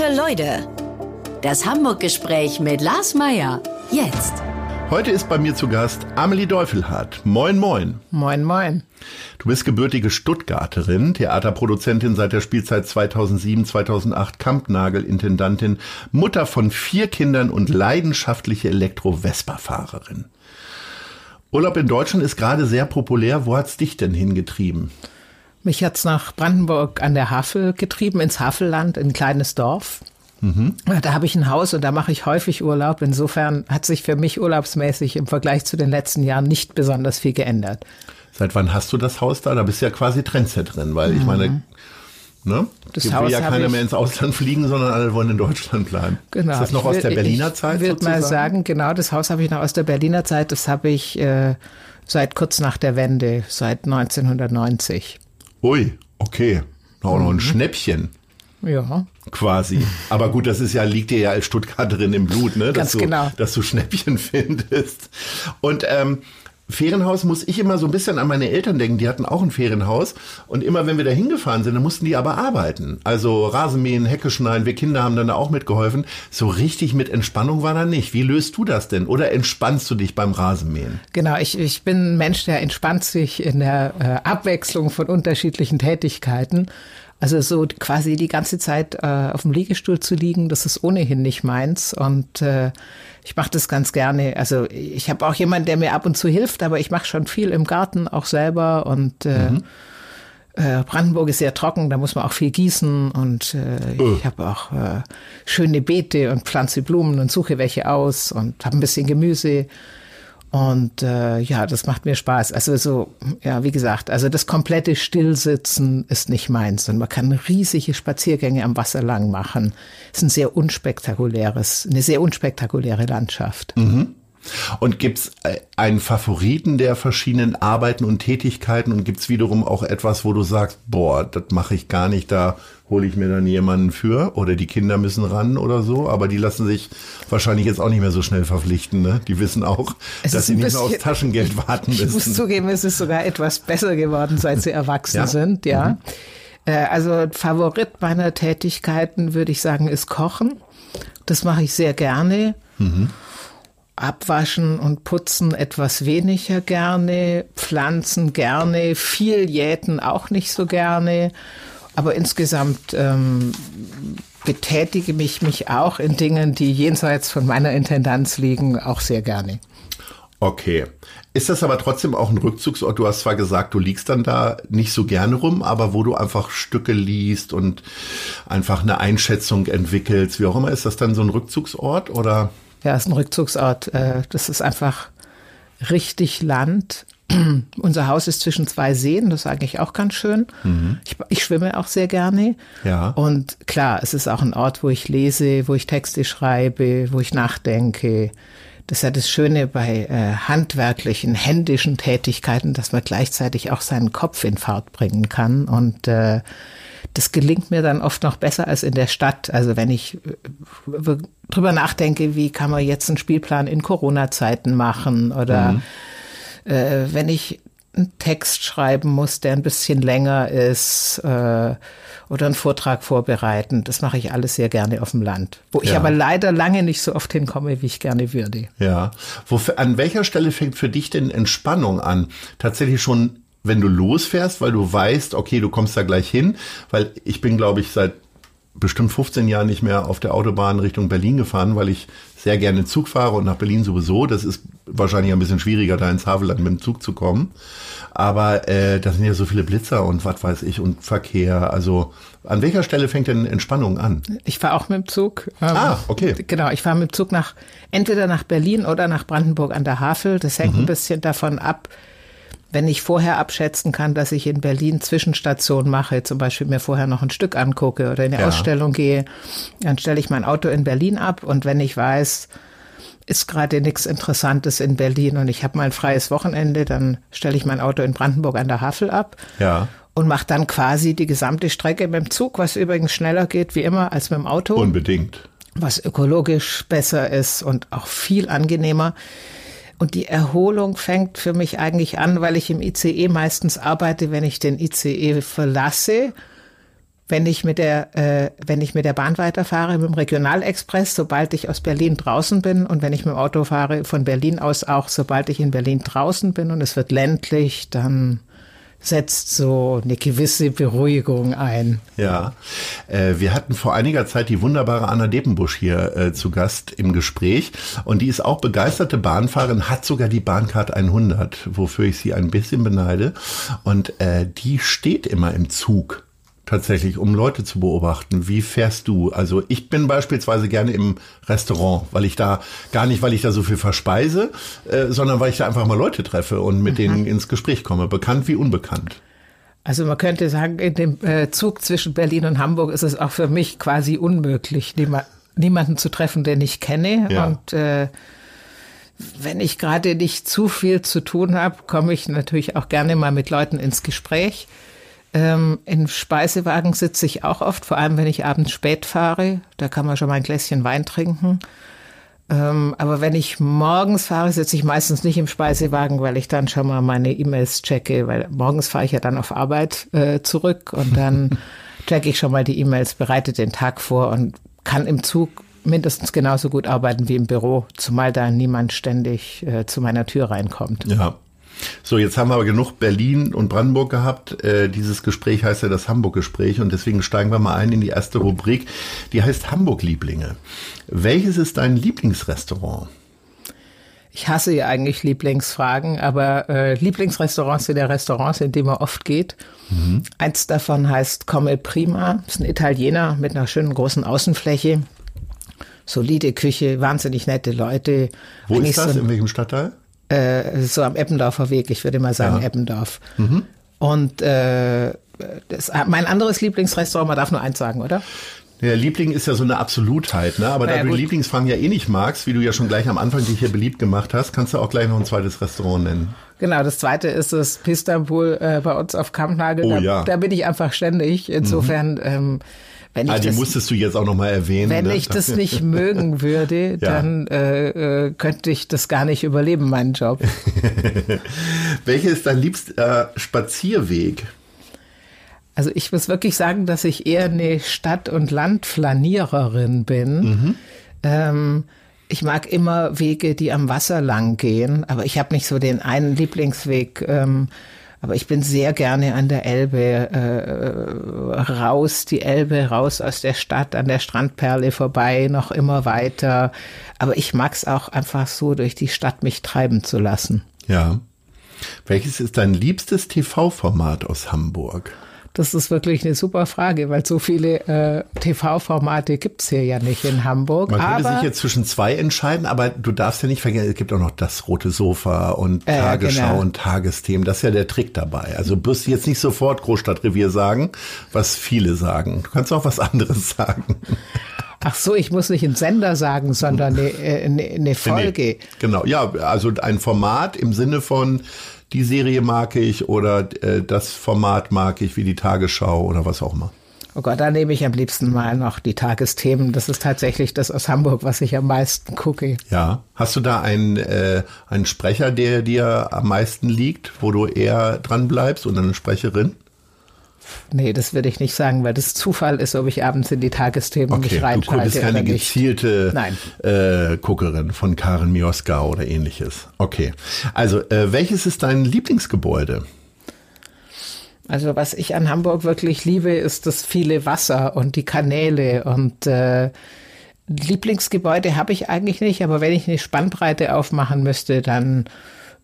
Gute Leute. Das Hamburg-Gespräch mit Lars Meier. Jetzt. Heute ist bei mir zu Gast Amelie Deufelhardt. Moin, moin. Moin, moin. Du bist gebürtige Stuttgarterin, Theaterproduzentin seit der Spielzeit 2007, 2008, Kampnagel-Intendantin, Mutter von vier Kindern und leidenschaftliche Elektro-Vespa-Fahrerin. Urlaub in Deutschland ist gerade sehr populär. Wo hat's dich denn hingetrieben? Mich hat's nach Brandenburg an der Havel getrieben, ins Havelland, ein kleines Dorf. Mhm. Da habe ich ein Haus und da mache ich häufig Urlaub. Insofern hat sich für mich urlaubsmäßig im Vergleich zu den letzten Jahren nicht besonders viel geändert. Seit wann hast du das Haus da? Da bist du ja quasi Trendsetterin, weil ich meine, ne? Das Gibt Haus ja keiner mehr ins Ausland fliegen, sondern alle wollen in Deutschland bleiben. Genau. Ist das noch aus der Berliner ich Zeit? Ich würde mal sagen, genau, das Haus habe ich noch aus der Berliner Zeit. Das habe ich äh, seit kurz nach der Wende, seit 1990. Ui, okay. Auch noch ein mhm. Schnäppchen. Ja. Quasi. Aber gut, das ist ja, liegt dir ja als Stuttgarterin im Blut, ne? Dass Ganz du, genau. Dass du Schnäppchen findest. Und ähm, Ferienhaus muss ich immer so ein bisschen an meine Eltern denken. Die hatten auch ein Ferienhaus. Und immer, wenn wir da hingefahren sind, dann mussten die aber arbeiten. Also Rasenmähen, Hecke schneiden. Wir Kinder haben dann da auch mitgeholfen. So richtig mit Entspannung war da nicht. Wie löst du das denn? Oder entspannst du dich beim Rasenmähen? Genau, ich, ich bin ein Mensch, der entspannt sich in der äh, Abwechslung von unterschiedlichen Tätigkeiten. Also so quasi die ganze Zeit äh, auf dem Liegestuhl zu liegen, das ist ohnehin nicht meins. Und äh, ich mache das ganz gerne. Also ich habe auch jemanden, der mir ab und zu hilft, aber ich mache schon viel im Garten auch selber. Und äh, mhm. äh, Brandenburg ist sehr trocken, da muss man auch viel gießen. Und äh, oh. ich habe auch äh, schöne Beete und pflanze Blumen und suche welche aus und habe ein bisschen Gemüse. Und äh, ja, das macht mir Spaß. Also so, ja, wie gesagt, also das komplette Stillsitzen ist nicht meins. Und man kann riesige Spaziergänge am Wasser lang machen. Es ist ein sehr unspektakuläres, eine sehr unspektakuläre Landschaft. Mhm. Und gibt's äh, einen Favoriten der verschiedenen Arbeiten und Tätigkeiten und gibt's wiederum auch etwas, wo du sagst, boah, das mache ich gar nicht, da hole ich mir dann jemanden für oder die Kinder müssen ran oder so, aber die lassen sich wahrscheinlich jetzt auch nicht mehr so schnell verpflichten. Ne? Die wissen auch, es dass sie nicht mehr aufs Taschengeld warten müssen. Ich muss zugeben, es ist sogar etwas besser geworden, seit sie erwachsen ja? sind, ja. Mhm. Äh, also Favorit meiner Tätigkeiten, würde ich sagen, ist Kochen. Das mache ich sehr gerne. Mhm. Abwaschen und Putzen etwas weniger gerne, Pflanzen gerne, viel jäten auch nicht so gerne. Aber insgesamt ähm, betätige mich mich auch in Dingen, die jenseits von meiner Intendanz liegen, auch sehr gerne. Okay. Ist das aber trotzdem auch ein Rückzugsort? Du hast zwar gesagt, du liegst dann da nicht so gerne rum, aber wo du einfach Stücke liest und einfach eine Einschätzung entwickelst, wie auch immer, ist das dann so ein Rückzugsort oder? Ja, es ist ein Rückzugsort. Äh, das ist einfach richtig Land. Unser Haus ist zwischen zwei Seen, das ist eigentlich auch ganz schön. Mhm. Ich, ich, schwimme auch sehr gerne. Ja. Und klar, es ist auch ein Ort, wo ich lese, wo ich Texte schreibe, wo ich nachdenke. Das ist ja das Schöne bei äh, handwerklichen, händischen Tätigkeiten, dass man gleichzeitig auch seinen Kopf in Fahrt bringen kann. Und äh, das gelingt mir dann oft noch besser als in der Stadt. Also wenn ich äh, drüber nachdenke, wie kann man jetzt einen Spielplan in Corona-Zeiten machen oder mhm. äh, wenn ich einen Text schreiben muss, der ein bisschen länger ist äh, oder einen Vortrag vorbereiten. Das mache ich alles sehr gerne auf dem Land, wo ich aber leider lange nicht so oft hinkomme, wie ich gerne würde. Ja. Wofür, an welcher Stelle fängt für dich denn Entspannung an? Tatsächlich schon wenn du losfährst, weil du weißt, okay, du kommst da gleich hin, weil ich bin, glaube ich, seit bestimmt 15 Jahren nicht mehr auf der Autobahn Richtung Berlin gefahren, weil ich sehr gerne Zug fahre und nach Berlin sowieso. Das ist wahrscheinlich ein bisschen schwieriger, da ins Havelland mit dem Zug zu kommen. Aber äh, da sind ja so viele Blitzer und was weiß ich und Verkehr. Also an welcher Stelle fängt denn Entspannung an? Ich fahre auch mit dem Zug. Ähm, ah, okay. Genau, ich fahre mit dem Zug nach entweder nach Berlin oder nach Brandenburg an der Havel. Das hängt mhm. ein bisschen davon ab, wenn ich vorher abschätzen kann, dass ich in Berlin Zwischenstation mache, zum Beispiel mir vorher noch ein Stück angucke oder in eine ja. Ausstellung gehe, dann stelle ich mein Auto in Berlin ab und wenn ich weiß, ist gerade nichts Interessantes in Berlin und ich habe mal ein freies Wochenende, dann stelle ich mein Auto in Brandenburg an der Havel ab. Ja. Und mache dann quasi die gesamte Strecke mit dem Zug, was übrigens schneller geht wie immer als mit dem Auto. Unbedingt. Was ökologisch besser ist und auch viel angenehmer. Und die Erholung fängt für mich eigentlich an, weil ich im ICE meistens arbeite, wenn ich den ICE verlasse, wenn ich mit der, äh, wenn ich mit der Bahn weiterfahre, mit dem Regionalexpress, sobald ich aus Berlin draußen bin. Und wenn ich mit dem Auto fahre, von Berlin aus auch, sobald ich in Berlin draußen bin. Und es wird ländlich, dann setzt so eine gewisse Beruhigung ein. Ja, äh, wir hatten vor einiger Zeit die wunderbare Anna Depenbusch hier äh, zu Gast im Gespräch. Und die ist auch begeisterte Bahnfahrerin, hat sogar die Bahncard 100, wofür ich sie ein bisschen beneide. Und äh, die steht immer im Zug tatsächlich, um Leute zu beobachten. Wie fährst du? Also ich bin beispielsweise gerne im Restaurant, weil ich da gar nicht, weil ich da so viel verspeise, äh, sondern weil ich da einfach mal Leute treffe und mit mhm. denen ins Gespräch komme, bekannt wie unbekannt. Also man könnte sagen, in dem äh, Zug zwischen Berlin und Hamburg ist es auch für mich quasi unmöglich, niemanden zu treffen, den ich kenne. Ja. Und äh, wenn ich gerade nicht zu viel zu tun habe, komme ich natürlich auch gerne mal mit Leuten ins Gespräch. Ähm, Im Speisewagen sitze ich auch oft, vor allem wenn ich abends spät fahre. Da kann man schon mal ein Gläschen Wein trinken. Ähm, aber wenn ich morgens fahre, sitze ich meistens nicht im Speisewagen, weil ich dann schon mal meine E-Mails checke, weil morgens fahre ich ja dann auf Arbeit äh, zurück und dann checke ich schon mal die E-Mails, bereite den Tag vor und kann im Zug mindestens genauso gut arbeiten wie im Büro, zumal da niemand ständig äh, zu meiner Tür reinkommt. Ja, so, jetzt haben wir aber genug Berlin und Brandenburg gehabt. Äh, dieses Gespräch heißt ja das Hamburg-Gespräch und deswegen steigen wir mal ein in die erste Rubrik. Die heißt Hamburg-Lieblinge. Welches ist dein Lieblingsrestaurant? Ich hasse ja eigentlich Lieblingsfragen, aber äh, Lieblingsrestaurants sind ja Restaurants, in die man oft geht. Mhm. Eins davon heißt Come Prima. Das ist ein Italiener mit einer schönen großen Außenfläche. Solide Küche, wahnsinnig nette Leute. Wo Eigentlich ist das? So in welchem Stadtteil? Äh, so am Eppendorfer Weg, ich würde mal sagen ja. Eppendorf. Mhm. Und äh, das, mein anderes Lieblingsrestaurant, man darf nur eins sagen, oder? Der Liebling ist ja so eine Absolutheit, ne? Aber ja, da du gut. Lieblingsfragen ja eh nicht magst, wie du ja schon gleich am Anfang dich hier beliebt gemacht hast, kannst du auch gleich noch ein zweites Restaurant nennen. Genau, das zweite ist das Pistanbul äh, bei uns auf Kampnagel. Oh, da, ja. da bin ich einfach ständig. Insofern mhm. ähm, wenn ich ah, die das, musstest du jetzt auch nochmal erwähnen. Wenn ne? ich das nicht mögen würde, ja. dann äh, äh, könnte ich das gar nicht überleben, meinen Job. Welcher ist dein liebster äh, Spazierweg? Also ich muss wirklich sagen, dass ich eher eine Stadt- und Landflaniererin bin. Mhm. Ähm, ich mag immer Wege, die am Wasser lang gehen, aber ich habe nicht so den einen Lieblingsweg. Ähm, aber ich bin sehr gerne an der Elbe äh, raus, die Elbe raus aus der Stadt, an der Strandperle vorbei, noch immer weiter. Aber ich mag es auch einfach so, durch die Stadt mich treiben zu lassen. Ja. Welches ist dein liebstes TV-Format aus Hamburg? Das ist wirklich eine super Frage, weil so viele äh, TV-Formate gibt's hier ja nicht in Hamburg. Man könnte sich jetzt zwischen zwei entscheiden, aber du darfst ja nicht vergessen, es gibt auch noch das rote Sofa und äh, Tagesschau genau. und Tagesthemen. Das ist ja der Trick dabei. Also du wirst jetzt nicht sofort Großstadtrevier sagen, was viele sagen. Du kannst auch was anderes sagen. Ach so, ich muss nicht einen Sender sagen, sondern eine, äh, eine, eine Folge. Nee, genau, ja, also ein Format im Sinne von die Serie mag ich oder äh, das Format mag ich, wie die Tagesschau oder was auch immer. Oh Gott, da nehme ich am liebsten mal noch die Tagesthemen. Das ist tatsächlich das aus Hamburg, was ich am meisten gucke. Ja. Hast du da einen, äh, einen Sprecher, der dir am meisten liegt, wo du eher dran bleibst und eine Sprecherin? Nee, das würde ich nicht sagen, weil das Zufall ist, ob ich abends in die Tagesthemen okay, nicht reinschalte. Du bist keine gezielte äh, Guckerin von Karen Mioska oder ähnliches. Okay. Also, äh, welches ist dein Lieblingsgebäude? Also was ich an Hamburg wirklich liebe, ist das viele Wasser und die Kanäle und äh, Lieblingsgebäude habe ich eigentlich nicht, aber wenn ich eine Spannbreite aufmachen müsste, dann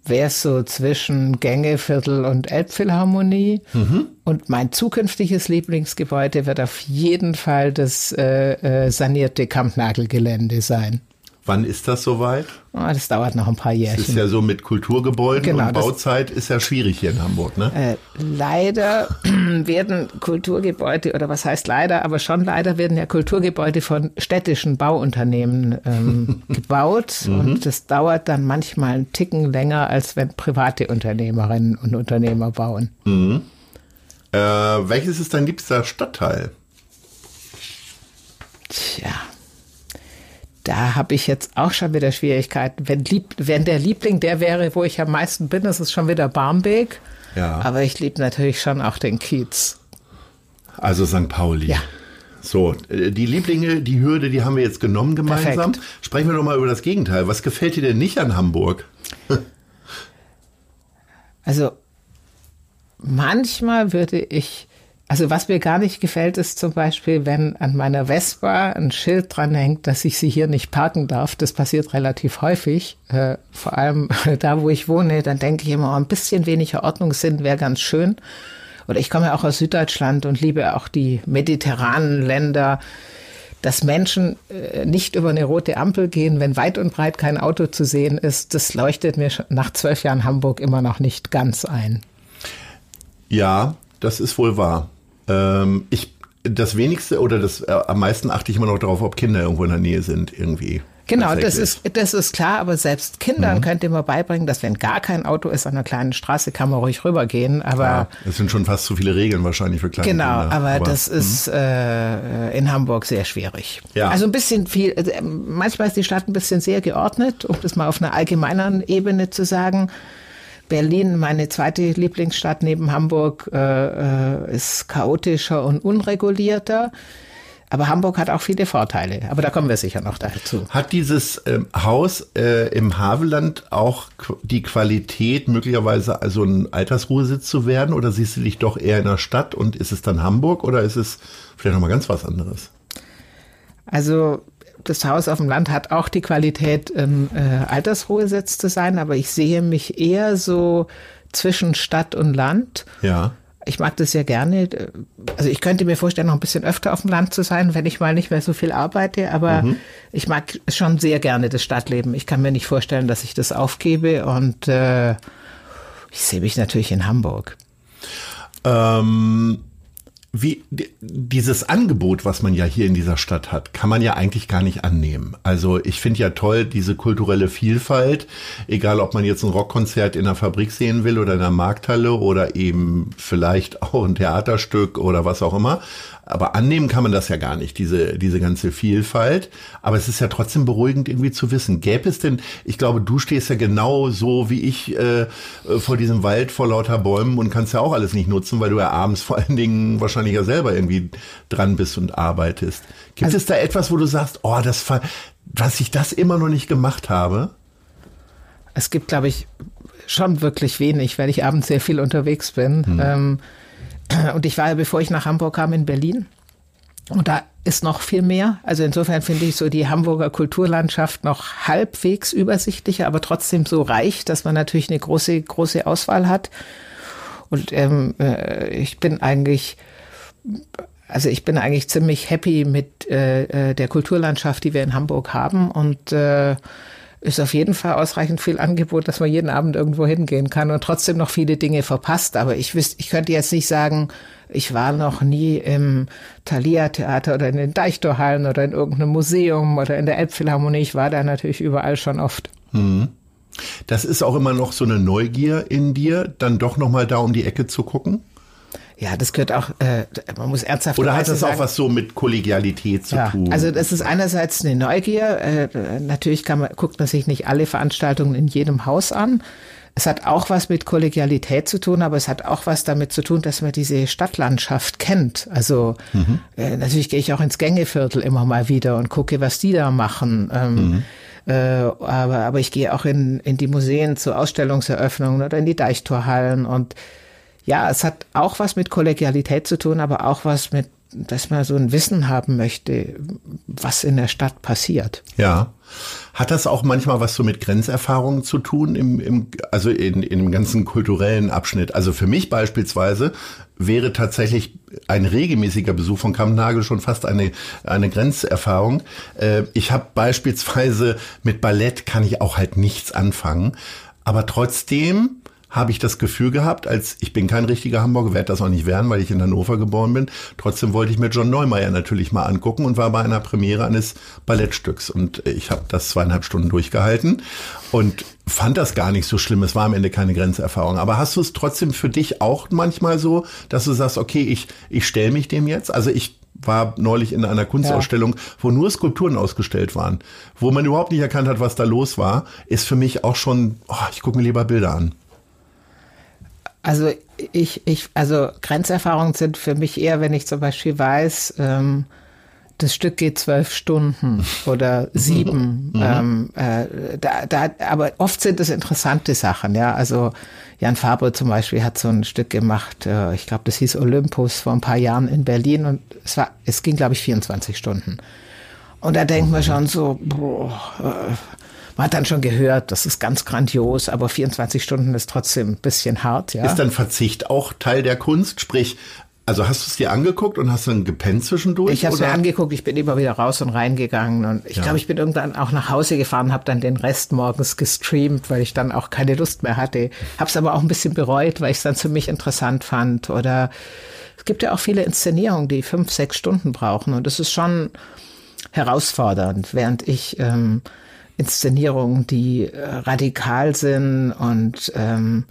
wäre es so zwischen Gängeviertel und Elbphilharmonie. Mhm. Und mein zukünftiges Lieblingsgebäude wird auf jeden Fall das äh, äh, sanierte Kampnagelgelände sein. Wann ist das soweit? Oh, das dauert noch ein paar Jährchen. Das ist ja so mit Kulturgebäuden genau, und Bauzeit ist ja schwierig hier in Hamburg, ne? Äh, leider werden Kulturgebäude, oder was heißt leider, aber schon leider werden ja Kulturgebäude von städtischen Bauunternehmen ähm, gebaut. Mhm. Und das dauert dann manchmal einen Ticken länger, als wenn private Unternehmerinnen und Unternehmer bauen. Mhm. Äh, welches ist dein liebster Stadtteil? Tja da habe ich jetzt auch schon wieder Schwierigkeiten. Wenn, lieb, wenn der Liebling der wäre, wo ich am meisten bin, ist es schon wieder Barmbek. Ja. Aber ich liebe natürlich schon auch den Kiez. Also St. Pauli. Ja. So, äh, die Lieblinge, die Hürde, die haben wir jetzt genommen gemeinsam. Perfekt. Sprechen wir doch mal über das Gegenteil. Was gefällt dir denn nicht an Hamburg? Also manchmal würde ich, also was mir gar nicht gefällt, ist zum Beispiel, wenn an meiner Vespa ein Schild dran hängt, dass ich sie hier nicht parken darf. Das passiert relativ häufig. Äh, vor allem da, wo ich wohne, dann denke ich immer, oh, ein bisschen weniger Ordnungssinn wäre ganz schön. Oder ich komme ja auch aus Süddeutschland und liebe auch die mediterranen Länder dass Menschen äh, nicht über eine rote Ampel gehen, wenn weit und breit kein Auto zu sehen ist, das leuchtet mir nach zwölf Jahren Hamburg immer noch nicht ganz ein. Ja, das ist wohl wahr. Ähm, ich, das wenigste oder das äh, am meisten achte ich immer noch darauf, ob Kinder irgendwo in der Nähe sind, irgendwie. Genau, das ist, das ist klar, aber selbst Kindern mhm. könnte man beibringen, dass wenn gar kein Auto ist an einer kleinen Straße, kann man ruhig rübergehen. Aber ja, es sind schon fast zu viele Regeln wahrscheinlich für kleine genau, Kinder. Genau, aber, das mhm. ist äh, in Hamburg sehr schwierig. Ja. Also ein bisschen viel, also manchmal ist die Stadt ein bisschen sehr geordnet, um das mal auf einer allgemeineren Ebene zu sagen. Berlin, meine zweite Lieblingsstadt neben Hamburg, äh, äh ist chaotischer und unregulierter. Aber Hamburg hat auch viele Vorteile. Aber da kommen wir sicher noch dazu. Hat dieses ähm, Haus äh, im Havelland auch die Qualität, möglicherweise also ein Altersruhesitz zu werden? Oder siehst du dich doch eher in der Stadt und ist es dann Hamburg oder ist es vielleicht nochmal ganz was anderes? Also das Haus auf dem Land hat auch die Qualität, ein äh, Altersruhesitz zu sein, aber ich sehe mich eher so zwischen Stadt und Land. Ja ich mag das sehr gerne. Also ich könnte mir vorstellen, noch ein bisschen öfter auf dem Land zu sein, wenn ich mal nicht mehr so viel arbeite. Aber mhm. ich mag schon sehr gerne das Stadtleben. Ich kann mir nicht vorstellen, dass ich das aufgebe. Und äh, ich sehe mich natürlich in Hamburg. Ähm, wie dieses Angebot, was man ja hier in dieser Stadt hat, kann man ja eigentlich gar nicht annehmen. Also ich finde ja toll diese kulturelle Vielfalt, egal ob man jetzt ein Rockkonzert in der Fabrik sehen will oder in der Markthalle oder eben vielleicht auch ein Theaterstück oder was auch immer. Aber annehmen kann man das ja gar nicht, diese, diese ganze Vielfalt. Aber es ist ja trotzdem beruhigend irgendwie zu wissen. Gäbe es denn, ich glaube, du stehst ja genau so wie ich äh, vor diesem Wald vor lauter Bäumen und kannst ja auch alles nicht nutzen, weil du ja abends vor allen Dingen wahrscheinlich ja selber irgendwie dran bist und arbeitest. Gibt also, es da etwas, wo du sagst, oh, das, dass ich das immer noch nicht gemacht habe? Es gibt, glaube ich, schon wirklich wenig, weil ich abends sehr viel unterwegs bin. Hm. Ähm, und ich war ja, bevor ich nach Hamburg kam, in Berlin. Und da ist noch viel mehr. Also insofern finde ich so die Hamburger Kulturlandschaft noch halbwegs übersichtlicher, aber trotzdem so reich, dass man natürlich eine große, große Auswahl hat. Und ähm, äh, ich bin eigentlich, also ich bin eigentlich ziemlich happy mit äh, äh der Kulturlandschaft, die wir in Hamburg haben. Und äh, ist auf jeden Fall ausreichend viel Angebot, dass man jeden Abend irgendwo hingehen kann und trotzdem noch viele Dinge verpasst. Aber ich wüsste, ich könnte jetzt nicht sagen, ich war noch nie im Thalia-Theater oder in den Deichtorhallen oder in irgendeinem Museum oder in der Elbphilharmonie. Ich war da natürlich überall schon oft. Mhm. Das ist auch immer noch so eine Neugier in dir, dann doch noch mal da um die Ecke zu gucken? Ja, das gehört auch, äh, man muss ernsthaft Oder hat das sagen, auch was so mit Kollegialität zu ja, tun? Also das ist einerseits eine Neugier. Äh, natürlich kann man, guckt man sich nicht alle Veranstaltungen in jedem Haus an. Es hat auch was mit Kollegialität zu tun, aber es hat auch was damit zu tun, dass man diese Stadtlandschaft kennt. Also mhm. äh, natürlich gehe ich auch ins Gängeviertel immer mal wieder und gucke, was die da machen. Ähm, mhm. Äh, aber, aber ich gehe auch in, in die Museen zu Ausstellungseröffnungen oder in die Deichtorhallen und ja, es hat auch was mit Kollegialität zu tun, aber auch was mit, dass man so ein Wissen haben möchte, was in der Stadt passiert. Ja. Hat das auch manchmal was so mit Grenzerfahrungen zu tun, im, im, also in, in dem ganzen kulturellen Abschnitt? Also für mich beispielsweise wäre tatsächlich ein regelmäßiger Besuch von Kammnagel schon fast eine, eine Grenzerfahrung. Äh, ich habe beispielsweise mit Ballett kann ich auch halt nichts anfangen, aber trotzdem habe ich das Gefühl gehabt, als ich bin kein richtiger Hamburger, werde das auch nicht werden, weil ich in Hannover geboren bin. Trotzdem wollte ich mir John Neumeier natürlich mal angucken und war bei einer Premiere eines Ballettstücks. Und ich habe das zweieinhalb Stunden durchgehalten und fand das gar nicht so schlimm. Es war am Ende keine Grenzerfahrung. Aber hast du es trotzdem für dich auch manchmal so, dass du sagst, okay, ich, ich stelle mich dem jetzt? Also ich war neulich in einer Kunstausstellung, ja. wo nur Skulpturen ausgestellt waren, wo man überhaupt nicht erkannt hat, was da los war, ist für mich auch schon, oh, ich gucke mir lieber Bilder an. Also ich, ich, also Grenzerfahrungen sind für mich eher, wenn ich zum Beispiel weiß, ähm, das Stück geht zwölf Stunden oder sieben. Mhm. Ähm, äh, da, da, aber oft sind es interessante Sachen, ja. Also Jan Fabre zum Beispiel hat so ein Stück gemacht, äh, ich glaube, das hieß Olympus vor ein paar Jahren in Berlin und es war, es ging, glaube ich, 24 Stunden. Und da denkt man schon so, boah, äh, man hat dann schon gehört, das ist ganz grandios, aber 24 Stunden ist trotzdem ein bisschen hart, ja. Ist dann Verzicht auch Teil der Kunst? Sprich, also hast du es dir angeguckt und hast dann gepennt zwischendurch? Ich habe es mir angeguckt, ich bin immer wieder raus und reingegangen und ich ja. glaube, ich bin irgendwann auch nach Hause gefahren, habe dann den Rest morgens gestreamt, weil ich dann auch keine Lust mehr hatte. Habe es aber auch ein bisschen bereut, weil ich es dann für mich interessant fand. Oder es gibt ja auch viele Inszenierungen, die fünf, sechs Stunden brauchen und das ist schon herausfordernd, während ich ähm, Inszenierungen, die äh, radikal sind und ähm,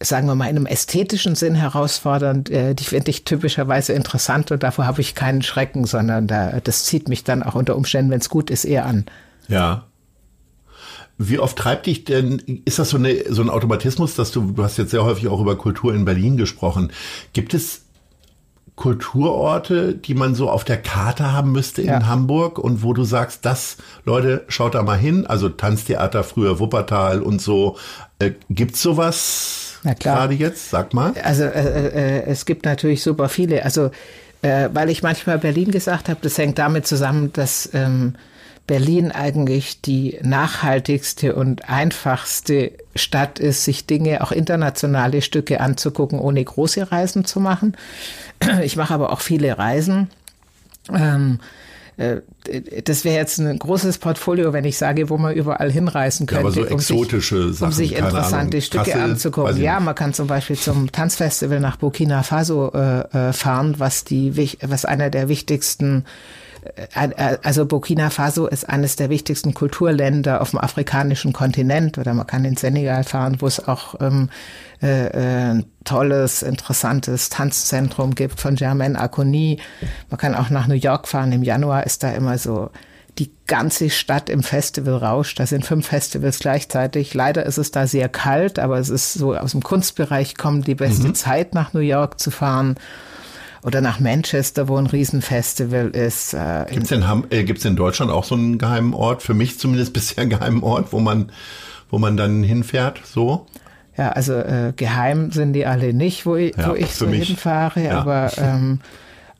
sagen wir mal, in einem ästhetischen Sinn herausfordernd, äh, die finde ich typischerweise interessant und davor habe ich keinen Schrecken, sondern da, das zieht mich dann auch unter Umständen, wenn es gut ist, eher an. Ja. Wie oft treibt dich denn, ist das so, eine, so ein Automatismus, dass du, du hast jetzt sehr häufig auch über Kultur in Berlin gesprochen. Gibt es Kulturorte, die man so auf der Karte haben müsste in ja. Hamburg und wo du sagst, das, Leute, schaut da mal hin. Also Tanztheater früher Wuppertal und so. Äh, gibt's sowas Na klar. gerade jetzt? Sag mal. Also äh, äh, es gibt natürlich super viele. Also äh, weil ich manchmal Berlin gesagt habe, das hängt damit zusammen, dass ähm, Berlin eigentlich die nachhaltigste und einfachste Stadt ist, sich Dinge, auch internationale Stücke anzugucken, ohne große Reisen zu machen. Ich mache aber auch viele Reisen. Ähm, äh, das wäre jetzt ein großes Portfolio, wenn ich sage, wo man überall hinreisen könnte. Ja, aber so exotische um sich, Sachen, um sich interessante Ahnung, Stücke Kassel, anzugucken. Ja, man kann zum Beispiel zum Tanzfestival nach Burkina Faso äh, äh fahren, was die, was einer der wichtigsten also Burkina Faso ist eines der wichtigsten Kulturländer auf dem afrikanischen Kontinent oder man kann in Senegal fahren, wo es auch ähm, äh, äh, tolles, interessantes Tanzzentrum gibt von Germaine Aconi. Man kann auch nach New York fahren. Im Januar ist da immer so die ganze Stadt im Festivalrausch. Da sind fünf Festivals gleichzeitig. Leider ist es da sehr kalt, aber es ist so aus dem Kunstbereich kommt die beste mhm. Zeit nach New York zu fahren oder nach Manchester, wo ein Riesenfestival ist. Äh, Gibt es in, äh, gibt's in Deutschland auch so einen geheimen Ort, für mich zumindest bisher einen geheimen Ort, wo man, wo man dann hinfährt, so? Ja, also äh, geheim sind die alle nicht, wo ich, ja, wo ich so mich. hinfahre, ja. aber ähm,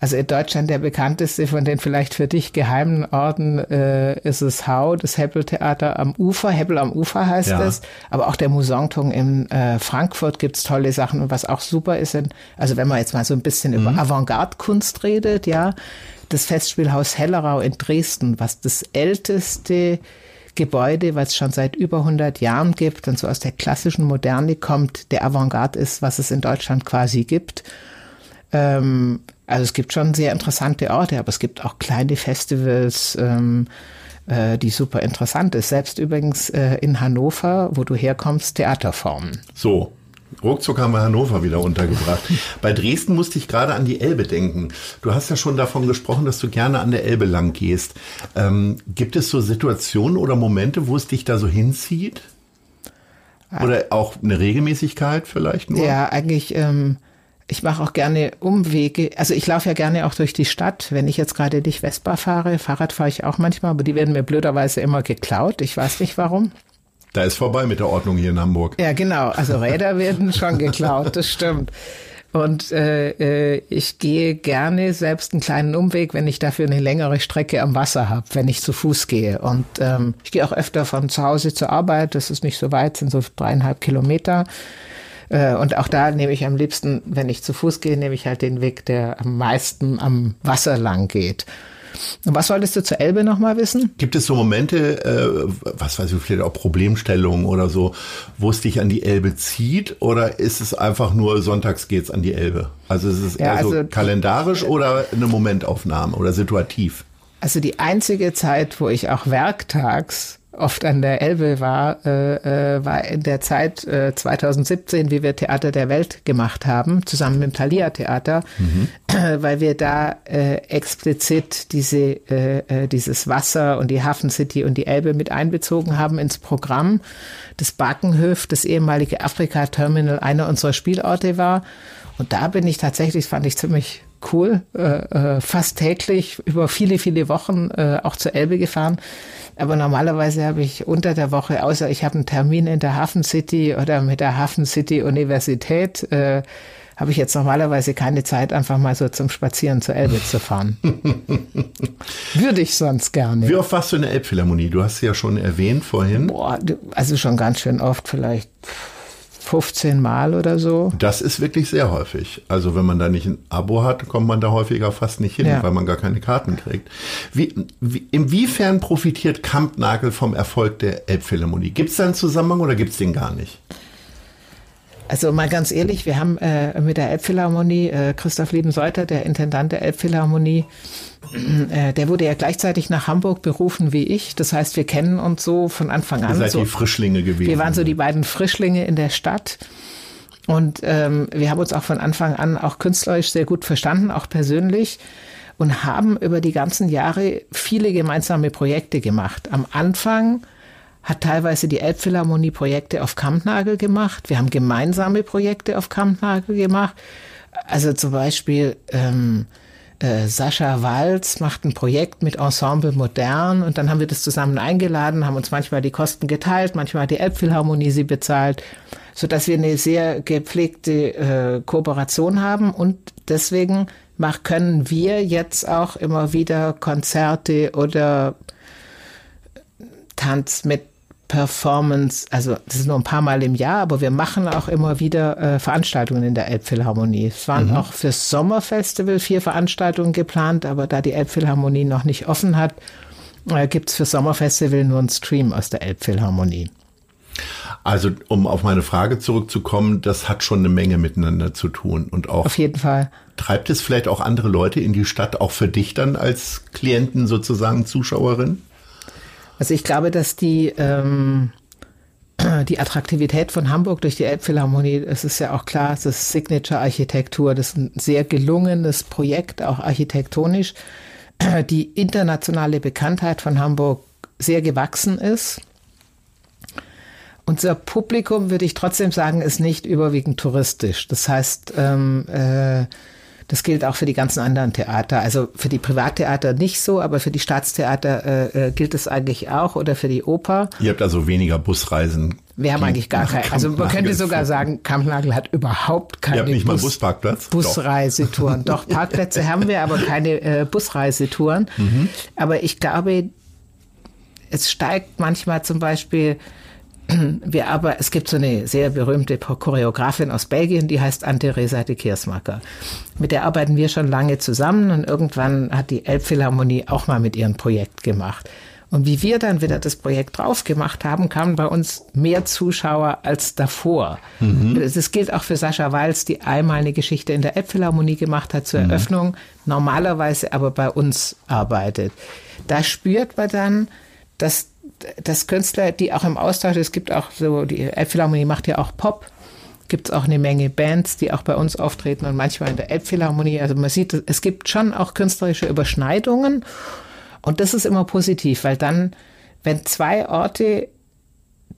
also in Deutschland der bekannteste von den vielleicht für dich geheimen Orten äh, ist es Hau, das Hebbel-Theater am Ufer. Hebbel am Ufer heißt ja. es. Aber auch der Musantung in äh, Frankfurt gibt's tolle Sachen. Und was auch super ist, in, also wenn man jetzt mal so ein bisschen mhm. über Avantgarde-Kunst redet, ja, das Festspielhaus Hellerau in Dresden, was das älteste Gebäude, was es schon seit über 100 Jahren gibt und so aus der klassischen Moderne kommt, der Avantgarde ist, was es in Deutschland quasi gibt. Ähm, also es gibt schon sehr interessante Orte, aber es gibt auch kleine Festivals, ähm, äh, die super interessant ist. Selbst übrigens äh, in Hannover, wo du herkommst, Theaterformen. So, Ruckzuck haben wir Hannover wieder untergebracht. Bei Dresden musste ich gerade an die Elbe denken. Du hast ja schon davon gesprochen, dass du gerne an der Elbe lang gehst. Ähm, gibt es so Situationen oder Momente, wo es dich da so hinzieht? Oder auch eine Regelmäßigkeit vielleicht nur? Ja, eigentlich ähm, ich mache auch gerne Umwege. Also ich laufe ja gerne auch durch die Stadt. Wenn ich jetzt gerade nicht Vespa fahre, Fahrrad fahre ich auch manchmal, aber die werden mir blöderweise immer geklaut. Ich weiß nicht warum. Da ist vorbei mit der Ordnung hier in Hamburg. Ja, genau. Also Räder werden schon geklaut, das stimmt. Und äh, äh, ich gehe gerne selbst einen kleinen Umweg, wenn ich dafür eine längere Strecke am Wasser habe, wenn ich zu Fuß gehe. Und ähm, ich gehe auch öfter von zu Hause zur Arbeit. Das ist nicht so weit, sind so dreieinhalb Kilometer. Äh, und auch da nehme ich am liebsten, wenn ich zu Fuß gehe, nehme ich halt den Weg, der am meisten am Wasser lang geht. Und was solltest du zur Elbe nochmal wissen? Gibt es so Momente, äh, was weiß ich, vielleicht auch Problemstellungen oder so, wo es dich an die Elbe zieht? Oder ist es einfach nur, sonntags geht's an die Elbe? Also ist es eher ja, also, so kalendarisch oder eine Momentaufnahme oder situativ? Also die einzige Zeit, wo ich auch werktags oft an der Elbe war, äh, äh war in der Zeit äh, 2017, wie wir Theater der Welt gemacht haben, zusammen mit dem Thalia Theater, mhm. äh, weil wir da äh, explizit diese, äh, äh, dieses Wasser und die Hafen City und die Elbe mit einbezogen haben ins Programm. Das Bakenhöf, das ehemalige Afrika-Terminal, einer unserer Spielorte war. Und da bin ich tatsächlich, fand ich ziemlich cool, äh, äh, fast täglich über viele, viele Wochen äh, auch zur Elbe gefahren. Aber normalerweise habe ich unter der Woche, außer ich habe einen Termin in der Hafen City oder mit der Hafen City Universität, äh, habe ich jetzt normalerweise keine Zeit, einfach mal so zum Spazieren zur Elbe zu fahren. Würde ich sonst gerne. Wie oft warst du in der Elbphilharmonie? Du hast sie ja schon erwähnt vorhin. Boah, also schon ganz schön oft, vielleicht 15 Mal oder so. Das ist wirklich sehr häufig. Also wenn man da nicht ein Abo hat, kommt man da häufiger fast nicht hin, ja. weil man gar keine Karten kriegt. Wie, wie, inwiefern profitiert Kampnagel vom Erfolg der Elbphilharmonie? Gibt es da einen Zusammenhang oder gibt es den gar nicht? Also mal ganz ehrlich, wir haben äh, mit der Elbphilharmonie, äh, Christoph Liebenseuter, der Intendant der Elbphilharmonie, der wurde ja gleichzeitig nach Hamburg berufen wie ich. Das heißt, wir kennen uns so von Anfang an. Ihr seid so, die Frischlinge gewesen. Wir waren so die beiden Frischlinge in der Stadt. Und ähm, wir haben uns auch von Anfang an auch künstlerisch sehr gut verstanden, auch persönlich. Und haben über die ganzen Jahre viele gemeinsame Projekte gemacht. Am Anfang hat teilweise die Elbphilharmonie Projekte auf Kampnagel gemacht. Wir haben gemeinsame Projekte auf Kampnagel gemacht. Also zum Beispiel ähm, äh, Sascha Walz macht ein Projekt mit Ensemble Modern und dann haben wir das zusammen eingeladen, haben uns manchmal die Kosten geteilt, manchmal hat die Elbphilharmonie sie bezahlt, so dass wir eine sehr gepflegte äh, Kooperation haben. Und deswegen mach, können wir jetzt auch immer wieder Konzerte oder Tanz mit Performance, also das ist nur ein paar Mal im Jahr, aber wir machen auch immer wieder äh, Veranstaltungen in der Elbphilharmonie. Es waren mhm. auch fürs Sommerfestival vier Veranstaltungen geplant, aber da die Elbphilharmonie noch nicht offen hat, äh, gibt es für Sommerfestival nur einen Stream aus der Elbphilharmonie. Also, um auf meine Frage zurückzukommen, das hat schon eine Menge miteinander zu tun und auch. Auf jeden Fall. Treibt es vielleicht auch andere Leute in die Stadt, auch für dich dann als Klienten sozusagen, Zuschauerin? Also ich glaube, dass die, ähm, die Attraktivität von Hamburg durch die Elbphilharmonie, es ist ja auch klar, es ist Signature-Architektur, das ist ein sehr gelungenes Projekt, auch architektonisch. Die internationale Bekanntheit von Hamburg sehr gewachsen ist. Unser Publikum, würde ich trotzdem sagen, ist nicht überwiegend touristisch. Das heißt, ähm, äh, das gilt auch für die ganzen anderen Theater. Also für die Privattheater nicht so, aber für die Staatstheater äh, äh gilt es eigentlich auch oder für die Oper. Ihr habt also weniger Busreisen. Wir haben eigentlich gar keine. Also man könnte sogar sagen, Kampnagel hat überhaupt keine. Ihr habt nicht Bus, mal Busparkplatz? Busreisetouren. Doch. Doch, Parkplätze haben wir, aber keine äh, Busreisetouren. Mhm. Aber ich glaube, es steigt manchmal zum Beispiel wir aber, es gibt so eine sehr berühmte Choreografin aus Belgien, die heißt Anne-Theresa de Kiersmacker. Mit der arbeiten wir schon lange zusammen und irgendwann hat die Elbphilharmonie auch mal mit ihrem Projekt gemacht. Und wie wir dann wieder das Projekt drauf gemacht haben, kamen bei uns mehr Zuschauer als davor. Mhm. Das gilt auch für Sascha Walz, die einmal eine Geschichte in der Elbphilharmonie gemacht hat zur mhm. Eröffnung, normalerweise aber bei uns arbeitet. Da spürt man dann, dass dass Künstler, die auch im Austausch, es gibt auch so, die Elbphilharmonie macht ja auch Pop, gibt es auch eine Menge Bands, die auch bei uns auftreten und manchmal in der Elbphilharmonie. Also man sieht, es gibt schon auch künstlerische Überschneidungen und das ist immer positiv, weil dann, wenn zwei Orte,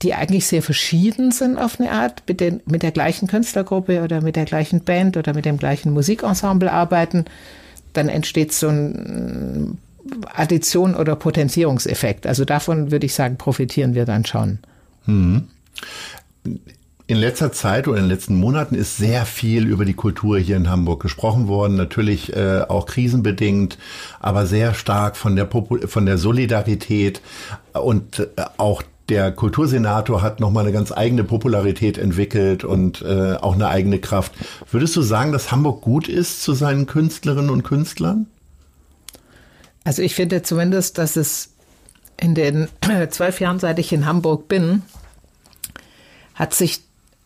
die eigentlich sehr verschieden sind auf eine Art, mit, den, mit der gleichen Künstlergruppe oder mit der gleichen Band oder mit dem gleichen Musikensemble arbeiten, dann entsteht so ein Addition oder Potenzierungseffekt. Also davon würde ich sagen, profitieren wir dann schon. Hm. In letzter Zeit oder in den letzten Monaten ist sehr viel über die Kultur hier in Hamburg gesprochen worden. Natürlich äh, auch krisenbedingt, aber sehr stark von der, Popul von der Solidarität und äh, auch der Kultursenator hat nochmal eine ganz eigene Popularität entwickelt und äh, auch eine eigene Kraft. Würdest du sagen, dass Hamburg gut ist zu seinen Künstlerinnen und Künstlern? Also ich finde zumindest, dass es in den zwölf Jahren, seit ich in Hamburg bin, hat sich,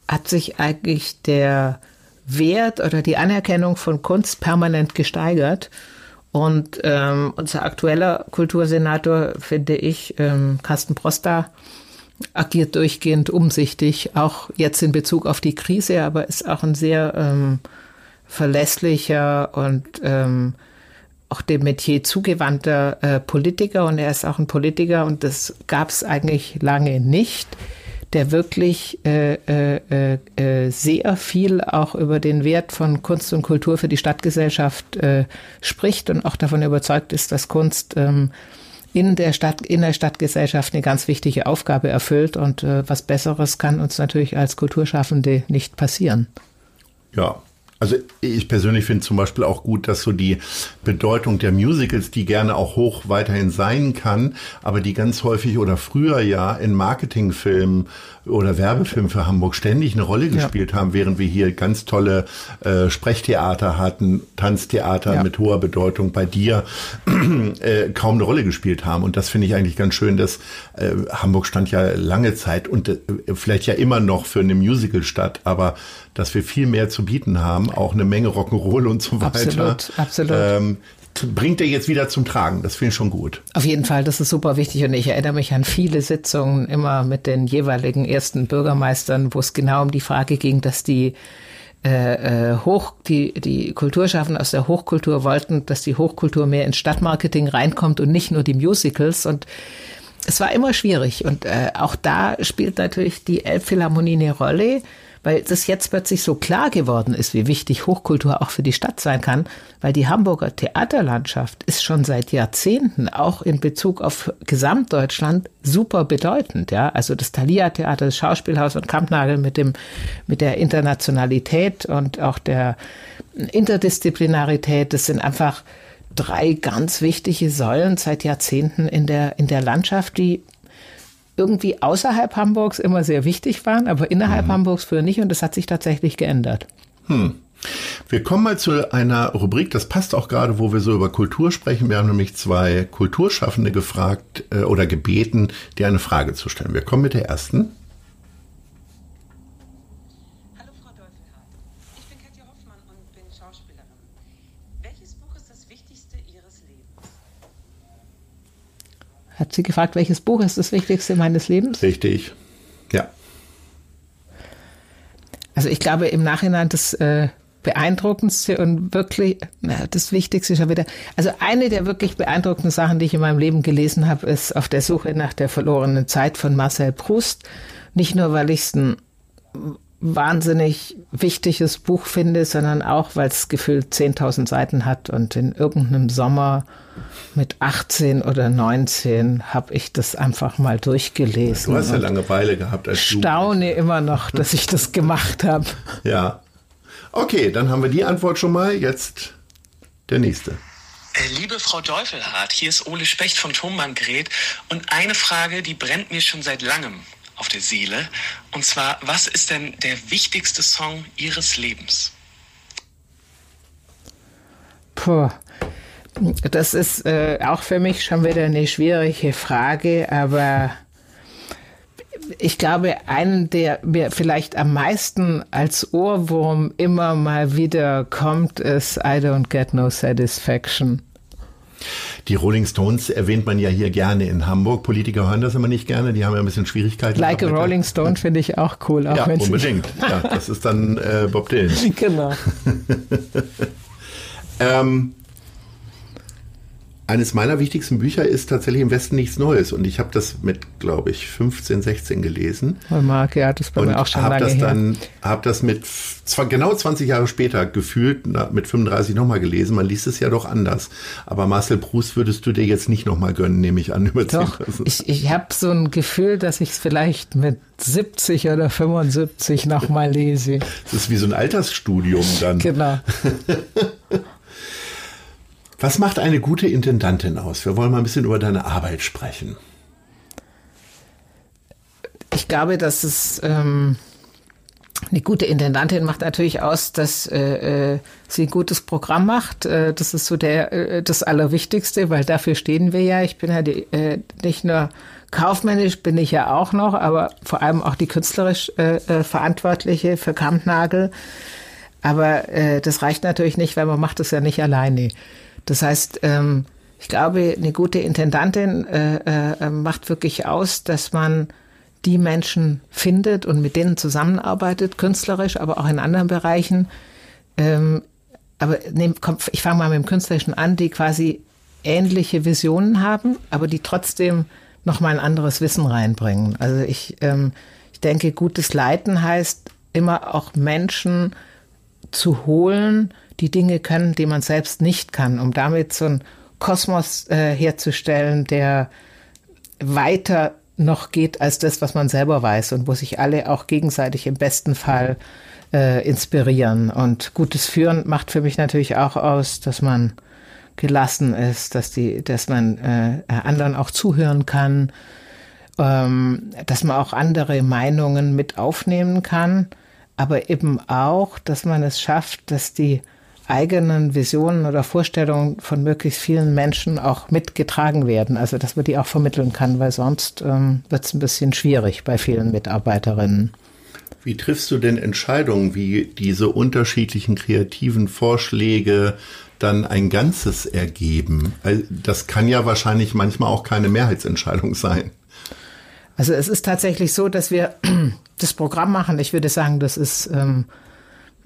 hat sich eigentlich der Wert oder die Anerkennung von Kunst permanent gesteigert. Und ähm, unser aktueller Kultursenator, finde ich, ähm, Carsten Proster, agiert durchgehend umsichtig, auch jetzt in Bezug auf die Krise, aber ist auch ein sehr ähm, verlässlicher und ähm, auch dem Metier zugewandter äh, Politiker und er ist auch ein Politiker und das gab es eigentlich lange nicht, der wirklich äh, äh, äh, sehr viel auch über den Wert von Kunst und Kultur für die Stadtgesellschaft äh, spricht und auch davon überzeugt ist, dass Kunst ähm, in der Stadt, in der Stadtgesellschaft eine ganz wichtige Aufgabe erfüllt und äh, was Besseres kann uns natürlich als Kulturschaffende nicht passieren. Ja, also ich persönlich finde zum Beispiel auch gut, dass so die Bedeutung der Musicals, die gerne auch hoch weiterhin sein kann, aber die ganz häufig oder früher ja in Marketingfilmen oder Werbefilmen für Hamburg ständig eine Rolle gespielt ja. haben, während wir hier ganz tolle äh, Sprechtheater hatten, Tanztheater ja. mit hoher Bedeutung bei dir äh, kaum eine Rolle gespielt haben. Und das finde ich eigentlich ganz schön, dass äh, Hamburg stand ja lange Zeit und äh, vielleicht ja immer noch für eine Musicalstadt, aber dass wir viel mehr zu bieten haben, auch eine Menge Rock'n'Roll und so weiter. Absolut, absolut. Ähm, bringt er jetzt wieder zum Tragen. Das finde ich schon gut. Auf jeden Fall, das ist super wichtig. Und ich erinnere mich an viele Sitzungen immer mit den jeweiligen ersten Bürgermeistern, wo es genau um die Frage ging, dass die äh, äh Hoch, die, die Kulturschaffenden aus der Hochkultur wollten, dass die Hochkultur mehr ins Stadtmarketing reinkommt und nicht nur die Musicals. Und es war immer schwierig. Und äh, auch da spielt natürlich die Elbphilharmonie eine Rolle weil das jetzt plötzlich so klar geworden ist, wie wichtig Hochkultur auch für die Stadt sein kann, weil die Hamburger Theaterlandschaft ist schon seit Jahrzehnten auch in Bezug auf Gesamtdeutschland super bedeutend, ja. Also das Thalia Theater, das Schauspielhaus und Kampnagel mit dem, mit der Internationalität und auch der Interdisziplinarität, das sind einfach drei ganz wichtige Säulen seit Jahrzehnten in der, in der Landschaft, die irgendwie außerhalb Hamburgs immer sehr wichtig waren, aber innerhalb mhm. Hamburgs früher nicht und das hat sich tatsächlich geändert. Hm. Wir kommen mal zu einer Rubrik, das passt auch gerade, wo wir so über Kultur sprechen. Wir haben nämlich zwei Kulturschaffende gefragt äh, oder gebeten, dir eine Frage zu stellen. Wir kommen mit der ersten. Hat sie gefragt, welches Buch ist das Wichtigste meines Lebens? Richtig, ja. Also ich glaube im Nachhinein das äh, beeindruckendste und wirklich na, das Wichtigste schon wieder. Also eine der wirklich beeindruckenden Sachen, die ich in meinem Leben gelesen habe, ist Auf der Suche nach der verlorenen Zeit von Marcel Proust. Nicht nur, weil ich es ein wahnsinnig wichtiges Buch finde, sondern auch, weil es gefühlt 10.000 Seiten hat und in irgendeinem Sommer mit 18 oder 19 habe ich das einfach mal durchgelesen. Du hast ja Langeweile gehabt als Staune immer noch, dass ich das gemacht habe. Ja. Okay, dann haben wir die Antwort schon mal. Jetzt der nächste. Äh, liebe Frau Deufelhardt, hier ist Ole Specht von Thomann-Gret und eine Frage, die brennt mir schon seit langem auf der Seele. Und zwar, was ist denn der wichtigste Song Ihres Lebens? Puh. Das ist äh, auch für mich schon wieder eine schwierige Frage, aber ich glaube, einen, der mir vielleicht am meisten als Ohrwurm immer mal wieder kommt, ist I don't get no satisfaction. Die Rolling Stones erwähnt man ja hier gerne in Hamburg. Politiker hören das immer nicht gerne, die haben ja ein bisschen Schwierigkeiten. Like a Rolling Stone finde ich auch cool. Auch ja, unbedingt. ja, das ist dann äh, Bob Dylan. Genau. ähm, eines meiner wichtigsten Bücher ist tatsächlich im Westen nichts Neues und ich habe das mit, glaube ich, 15, 16 gelesen. Oh, Marc, ja, das bei mir auch schon hab lange das dann, Habe das mit zwar genau 20 Jahre später gefühlt mit 35 nochmal gelesen. Man liest es ja doch anders. Aber Marcel Proust würdest du dir jetzt nicht nochmal gönnen, nehme ich an. Über doch, ich, ich habe so ein Gefühl, dass ich es vielleicht mit 70 oder 75 nochmal lese. Das ist wie so ein Altersstudium dann. Genau. Was macht eine gute Intendantin aus? Wir wollen mal ein bisschen über deine Arbeit sprechen. Ich glaube, dass es ähm, eine gute Intendantin macht natürlich aus, dass äh, äh, sie ein gutes Programm macht. Äh, das ist so der äh, das Allerwichtigste, weil dafür stehen wir ja. Ich bin ja die, äh, nicht nur kaufmännisch bin ich ja auch noch, aber vor allem auch die künstlerisch äh, äh, Verantwortliche für Kampnagel. Aber äh, das reicht natürlich nicht, weil man macht es ja nicht alleine. Das heißt, ähm, ich glaube, eine gute Intendantin äh, äh, macht wirklich aus, dass man die Menschen findet und mit denen zusammenarbeitet, künstlerisch, aber auch in anderen Bereichen. Ähm, aber nehm, komm, ich fange mal mit dem Künstlerischen an, die quasi ähnliche Visionen haben, aber die trotzdem noch mal ein anderes Wissen reinbringen. Also ich, ähm, ich denke, gutes Leiten heißt immer auch Menschen zu holen, die Dinge können, die man selbst nicht kann, um damit so ein Kosmos äh, herzustellen, der weiter noch geht als das, was man selber weiß und wo sich alle auch gegenseitig im besten Fall äh, inspirieren. Und gutes Führen macht für mich natürlich auch aus, dass man gelassen ist, dass die, dass man äh, anderen auch zuhören kann, ähm, dass man auch andere Meinungen mit aufnehmen kann, aber eben auch, dass man es schafft, dass die eigenen Visionen oder Vorstellungen von möglichst vielen Menschen auch mitgetragen werden. Also dass man die auch vermitteln kann, weil sonst ähm, wird es ein bisschen schwierig bei vielen Mitarbeiterinnen. Wie triffst du denn Entscheidungen, wie diese unterschiedlichen kreativen Vorschläge dann ein Ganzes ergeben? Das kann ja wahrscheinlich manchmal auch keine Mehrheitsentscheidung sein. Also es ist tatsächlich so, dass wir das Programm machen. Ich würde sagen, das ist ähm,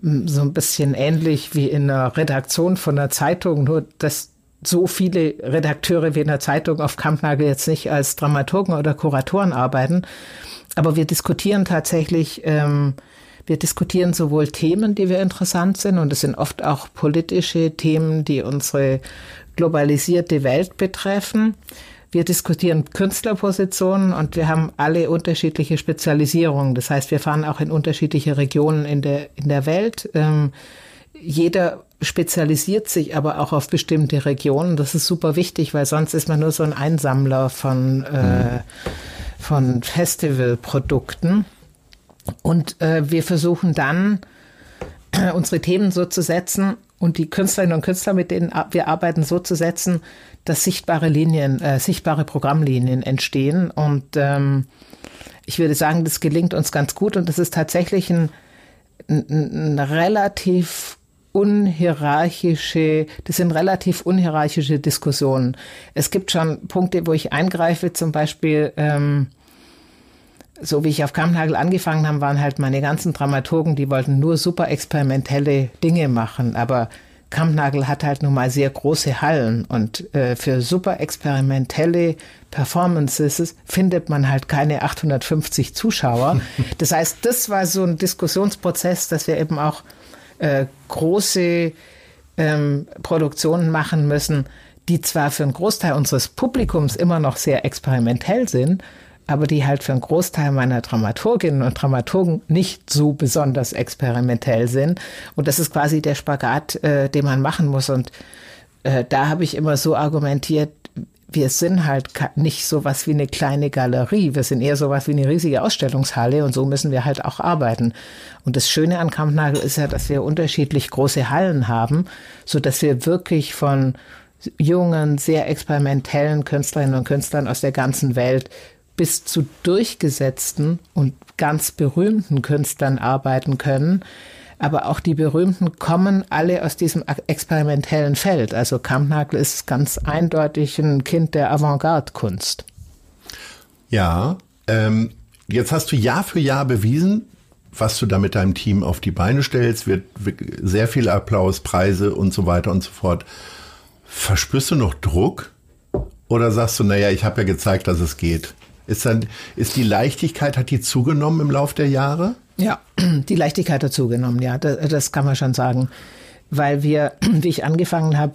so ein bisschen ähnlich wie in einer Redaktion von einer Zeitung, nur dass so viele Redakteure wie in der Zeitung auf Kampnagel jetzt nicht als Dramaturgen oder Kuratoren arbeiten. Aber wir diskutieren tatsächlich, ähm, wir diskutieren sowohl Themen, die wir interessant sind, und es sind oft auch politische Themen, die unsere globalisierte Welt betreffen. Wir diskutieren Künstlerpositionen und wir haben alle unterschiedliche Spezialisierungen. Das heißt, wir fahren auch in unterschiedliche Regionen in der, in der Welt. Ähm, jeder spezialisiert sich aber auch auf bestimmte Regionen. Das ist super wichtig, weil sonst ist man nur so ein Einsammler von, äh, von Festivalprodukten. Und äh, wir versuchen dann, äh, unsere Themen so zu setzen und die Künstlerinnen und Künstler, mit denen wir arbeiten, so zu setzen, dass sichtbare Linien, äh, sichtbare Programmlinien entstehen. Und ähm, ich würde sagen, das gelingt uns ganz gut und das ist tatsächlich ein, ein, ein relativ unhierarchische, das sind relativ unhierarchische Diskussionen. Es gibt schon Punkte, wo ich eingreife, zum Beispiel, ähm, so wie ich auf Kampnagel angefangen habe, waren halt meine ganzen Dramaturgen, die wollten nur super experimentelle Dinge machen, aber Kampnagel hat halt nun mal sehr große Hallen und äh, für super experimentelle Performances findet man halt keine 850 Zuschauer. Das heißt, das war so ein Diskussionsprozess, dass wir eben auch äh, große ähm, Produktionen machen müssen, die zwar für einen Großteil unseres Publikums immer noch sehr experimentell sind, aber die halt für einen Großteil meiner Dramaturginnen und Dramaturgen nicht so besonders experimentell sind. Und das ist quasi der Spagat, äh, den man machen muss. Und äh, da habe ich immer so argumentiert, wir sind halt nicht so was wie eine kleine Galerie, wir sind eher so was wie eine riesige Ausstellungshalle und so müssen wir halt auch arbeiten. Und das Schöne an Kampnagel ist ja, dass wir unterschiedlich große Hallen haben, so dass wir wirklich von jungen, sehr experimentellen Künstlerinnen und Künstlern aus der ganzen Welt bis zu durchgesetzten und ganz berühmten Künstlern arbeiten können. Aber auch die Berühmten kommen alle aus diesem experimentellen Feld. Also Kampnagel ist ganz eindeutig ein Kind der Avantgarde-Kunst. Ja, ähm, jetzt hast du Jahr für Jahr bewiesen, was du da mit deinem Team auf die Beine stellst, wird, sehr viel Applaus, Preise und so weiter und so fort. Verspürst du noch Druck? Oder sagst du, naja, ich habe ja gezeigt, dass es geht? Ist, dann, ist die Leichtigkeit, hat die zugenommen im Laufe der Jahre? Ja, die Leichtigkeit hat zugenommen, ja, das, das kann man schon sagen. Weil wir, wie ich angefangen habe,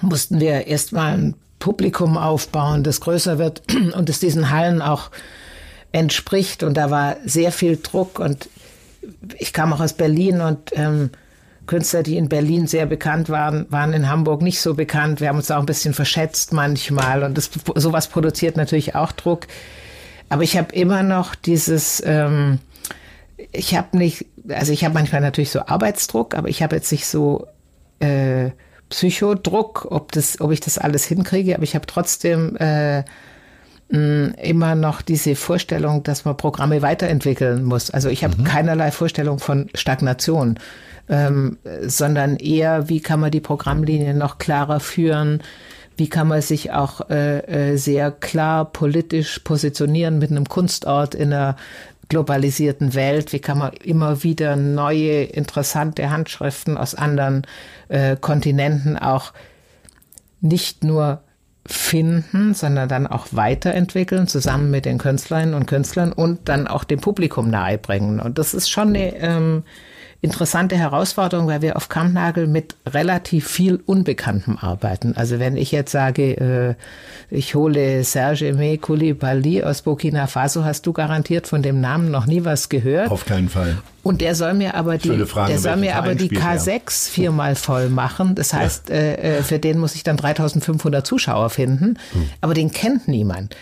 mussten wir erstmal ein Publikum aufbauen, das größer wird und es diesen Hallen auch entspricht. Und da war sehr viel Druck und ich kam auch aus Berlin und ähm, Künstler, die in Berlin sehr bekannt waren, waren in Hamburg nicht so bekannt. Wir haben uns auch ein bisschen verschätzt manchmal und das, sowas produziert natürlich auch Druck. Aber ich habe immer noch dieses, ähm, ich habe nicht, also ich habe manchmal natürlich so Arbeitsdruck, aber ich habe jetzt nicht so äh, Psychodruck, ob das, ob ich das alles hinkriege. Aber ich habe trotzdem äh, immer noch diese Vorstellung, dass man Programme weiterentwickeln muss. Also ich habe mhm. keinerlei Vorstellung von Stagnation, ähm, sondern eher, wie kann man die Programmlinien noch klarer führen, wie kann man sich auch äh, äh, sehr klar politisch positionieren mit einem Kunstort in einer globalisierten Welt, wie kann man immer wieder neue, interessante Handschriften aus anderen äh, Kontinenten auch nicht nur finden, sondern dann auch weiterentwickeln, zusammen mit den Künstlerinnen und Künstlern und dann auch dem Publikum nahebringen. Und das ist schon eine ähm, interessante Herausforderung, weil wir auf Kampnagel mit relativ viel Unbekanntem arbeiten. Also wenn ich jetzt sage, äh, ich hole Serge Aimé Koulibaly aus Burkina Faso, hast du garantiert von dem Namen noch nie was gehört. Auf keinen Fall. Und der soll mir aber die, Frage, der soll mir aber die K6 ja. viermal voll machen. Das heißt, ja. äh, äh für den muss ich dann 3500 Zuschauer finden. Hm. Aber den kennt niemand.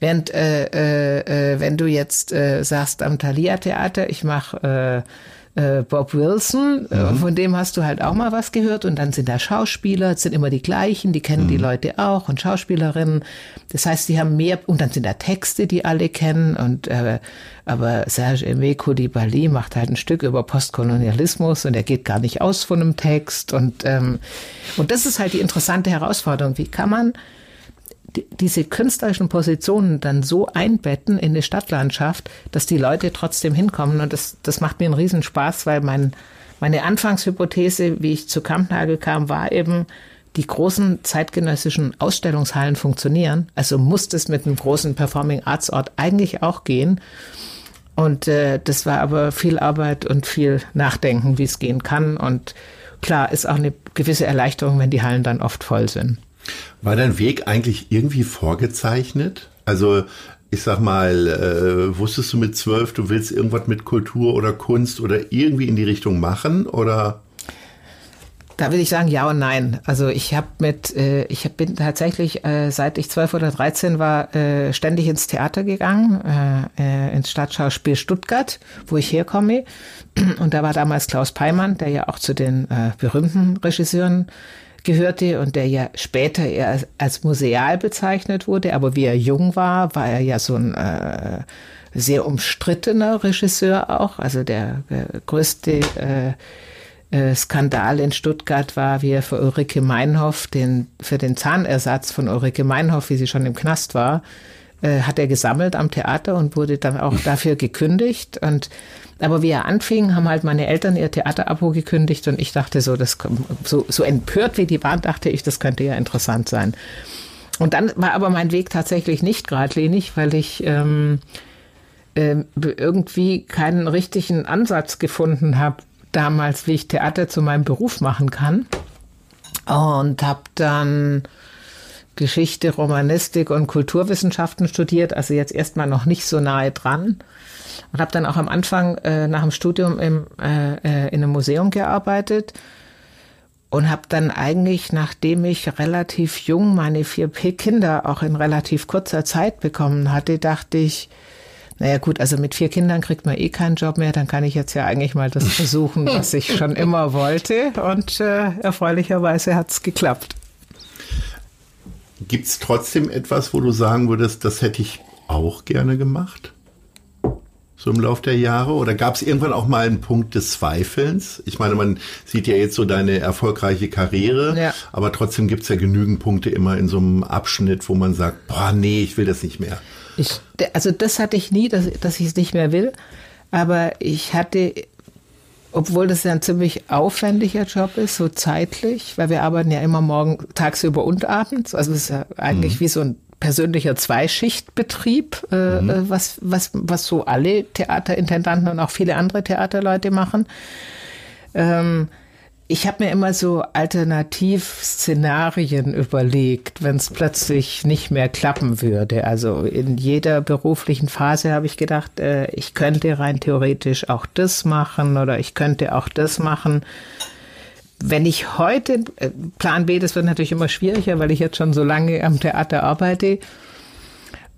Während äh, äh, äh, wenn du jetzt äh, sagst am Thalia Theater, ich mache äh, äh, Bob Wilson, äh, mhm. von dem hast du halt auch mal was gehört und dann sind da Schauspieler, es sind immer die gleichen, die kennen mhm. die Leute auch und Schauspielerinnen. Das heißt, die haben mehr und dann sind da Texte, die alle kennen und äh, aber Serge Aimé Coulibaly macht halt ein Stück über Postkolonialismus und er geht gar nicht aus von einem Text und ähm, und das ist halt die interessante Herausforderung. Wie kann man diese künstlerischen Positionen dann so einbetten in die Stadtlandschaft, dass die Leute trotzdem hinkommen. Und das, das macht mir einen Riesenspaß, weil mein, meine Anfangshypothese, wie ich zu Kampnagel kam, war eben, die großen zeitgenössischen Ausstellungshallen funktionieren. Also muss das mit einem großen Performing Arts Ort eigentlich auch gehen. Und äh, das war aber viel Arbeit und viel Nachdenken, wie es gehen kann. Und klar, ist auch eine gewisse Erleichterung, wenn die Hallen dann oft voll sind. War dein Weg eigentlich irgendwie vorgezeichnet? Also ich sag mal, äh, wusstest du mit zwölf, du willst irgendwas mit Kultur oder Kunst oder irgendwie in die Richtung machen oder? Da will ich sagen ja und nein. Also ich habe mit, äh, ich bin tatsächlich, äh, seit ich zwölf oder dreizehn war, äh, ständig ins Theater gegangen, äh, äh, ins Stadtschauspiel Stuttgart, wo ich herkomme. Und da war damals Klaus Peimann, der ja auch zu den äh, berühmten Regisseuren gehörte und der ja später eher als museal bezeichnet wurde. Aber wie er jung war, war er ja so ein äh, sehr umstrittener Regisseur auch. Also der äh, größte äh, äh, Skandal in Stuttgart war, wie er für Ulrike Meinhoff, den, für den Zahnersatz von Ulrike Meinhoff, wie sie schon im Knast war, äh, hat er gesammelt am Theater und wurde dann auch dafür gekündigt. Und aber wie er anfing, haben halt meine Eltern ihr Theaterabo gekündigt und ich dachte so, das so, so empört wie die waren, dachte ich, das könnte ja interessant sein. Und dann war aber mein Weg tatsächlich nicht geradlinig, weil ich ähm, äh, irgendwie keinen richtigen Ansatz gefunden habe damals, wie ich Theater zu meinem Beruf machen kann. Und habe dann Geschichte, Romanistik und Kulturwissenschaften studiert, also jetzt erstmal noch nicht so nahe dran und habe dann auch am Anfang äh, nach dem Studium im, äh, äh, in einem Museum gearbeitet und habe dann eigentlich, nachdem ich relativ jung meine vier Kinder auch in relativ kurzer Zeit bekommen hatte, dachte ich, naja gut, also mit vier Kindern kriegt man eh keinen Job mehr, dann kann ich jetzt ja eigentlich mal das versuchen, was ich schon immer wollte. Und äh, erfreulicherweise hat es geklappt. Gibt es trotzdem etwas, wo du sagen würdest, das hätte ich auch gerne gemacht? so im Lauf der Jahre? Oder gab es irgendwann auch mal einen Punkt des Zweifelns? Ich meine, man sieht ja jetzt so deine erfolgreiche Karriere, ja. aber trotzdem gibt es ja genügend Punkte immer in so einem Abschnitt, wo man sagt, boah, nee, ich will das nicht mehr. Ich, also das hatte ich nie, dass, dass ich es nicht mehr will. Aber ich hatte, obwohl das ja ein ziemlich aufwendiger Job ist, so zeitlich, weil wir arbeiten ja immer morgen tagsüber und abends. Also es ist ja eigentlich mhm. wie so ein persönlicher Zweischichtbetrieb, äh, mhm. Äh, was, was, was so alle Theaterintendanten und auch viele andere Theaterleute machen. Ähm, ich habe mir immer so Alternativszenarien überlegt, wenn es plötzlich nicht mehr klappen würde. Also in jeder beruflichen Phase habe ich gedacht, äh, ich könnte rein theoretisch auch das machen oder ich könnte auch das machen. Wenn ich heute, äh, Plan B, das wird natürlich immer schwieriger, weil ich jetzt schon so lange am Theater arbeite.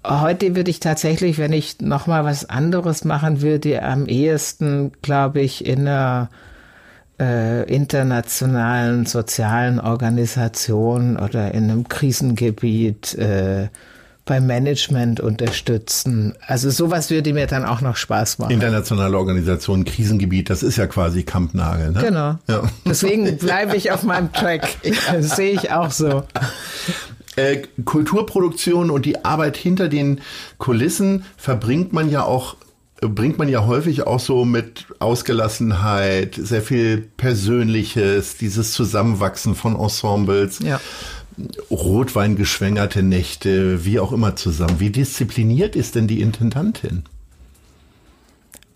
Heute würde ich tatsächlich, wenn ich nochmal was anderes machen würde, am ehesten, glaube ich, in einer äh, internationalen sozialen Organisation oder in einem Krisengebiet äh, beim Management unterstützen. Also sowas würde mir dann auch noch Spaß machen. Internationale Organisation, Krisengebiet, das ist ja quasi Kampnagel. Ne? Genau. Ja. Deswegen bleibe ich auf meinem Track. Das sehe ich auch so. Äh, Kulturproduktion und die Arbeit hinter den Kulissen verbringt man ja auch bringt man ja häufig auch so mit Ausgelassenheit, sehr viel Persönliches, dieses Zusammenwachsen von Ensembles. Ja. Rotweingeschwängerte Nächte, wie auch immer zusammen. Wie diszipliniert ist denn die Intendantin?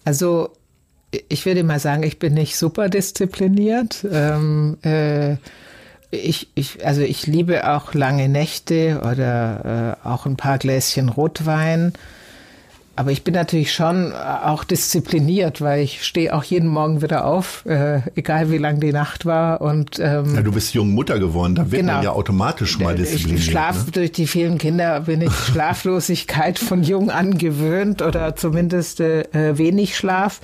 Also ich würde mal sagen, ich bin nicht super diszipliniert. Ähm, äh, ich, ich, also ich liebe auch lange Nächte oder äh, auch ein paar Gläschen Rotwein. Aber ich bin natürlich schon auch diszipliniert, weil ich stehe auch jeden Morgen wieder auf, äh, egal wie lang die Nacht war. Und ähm, ja, du bist jung Mutter geworden, da wird genau. man ja automatisch mal diszipliniert. Ich schlaf ne? durch die vielen Kinder bin ich Schlaflosigkeit von jung an gewöhnt oder zumindest äh, wenig Schlaf.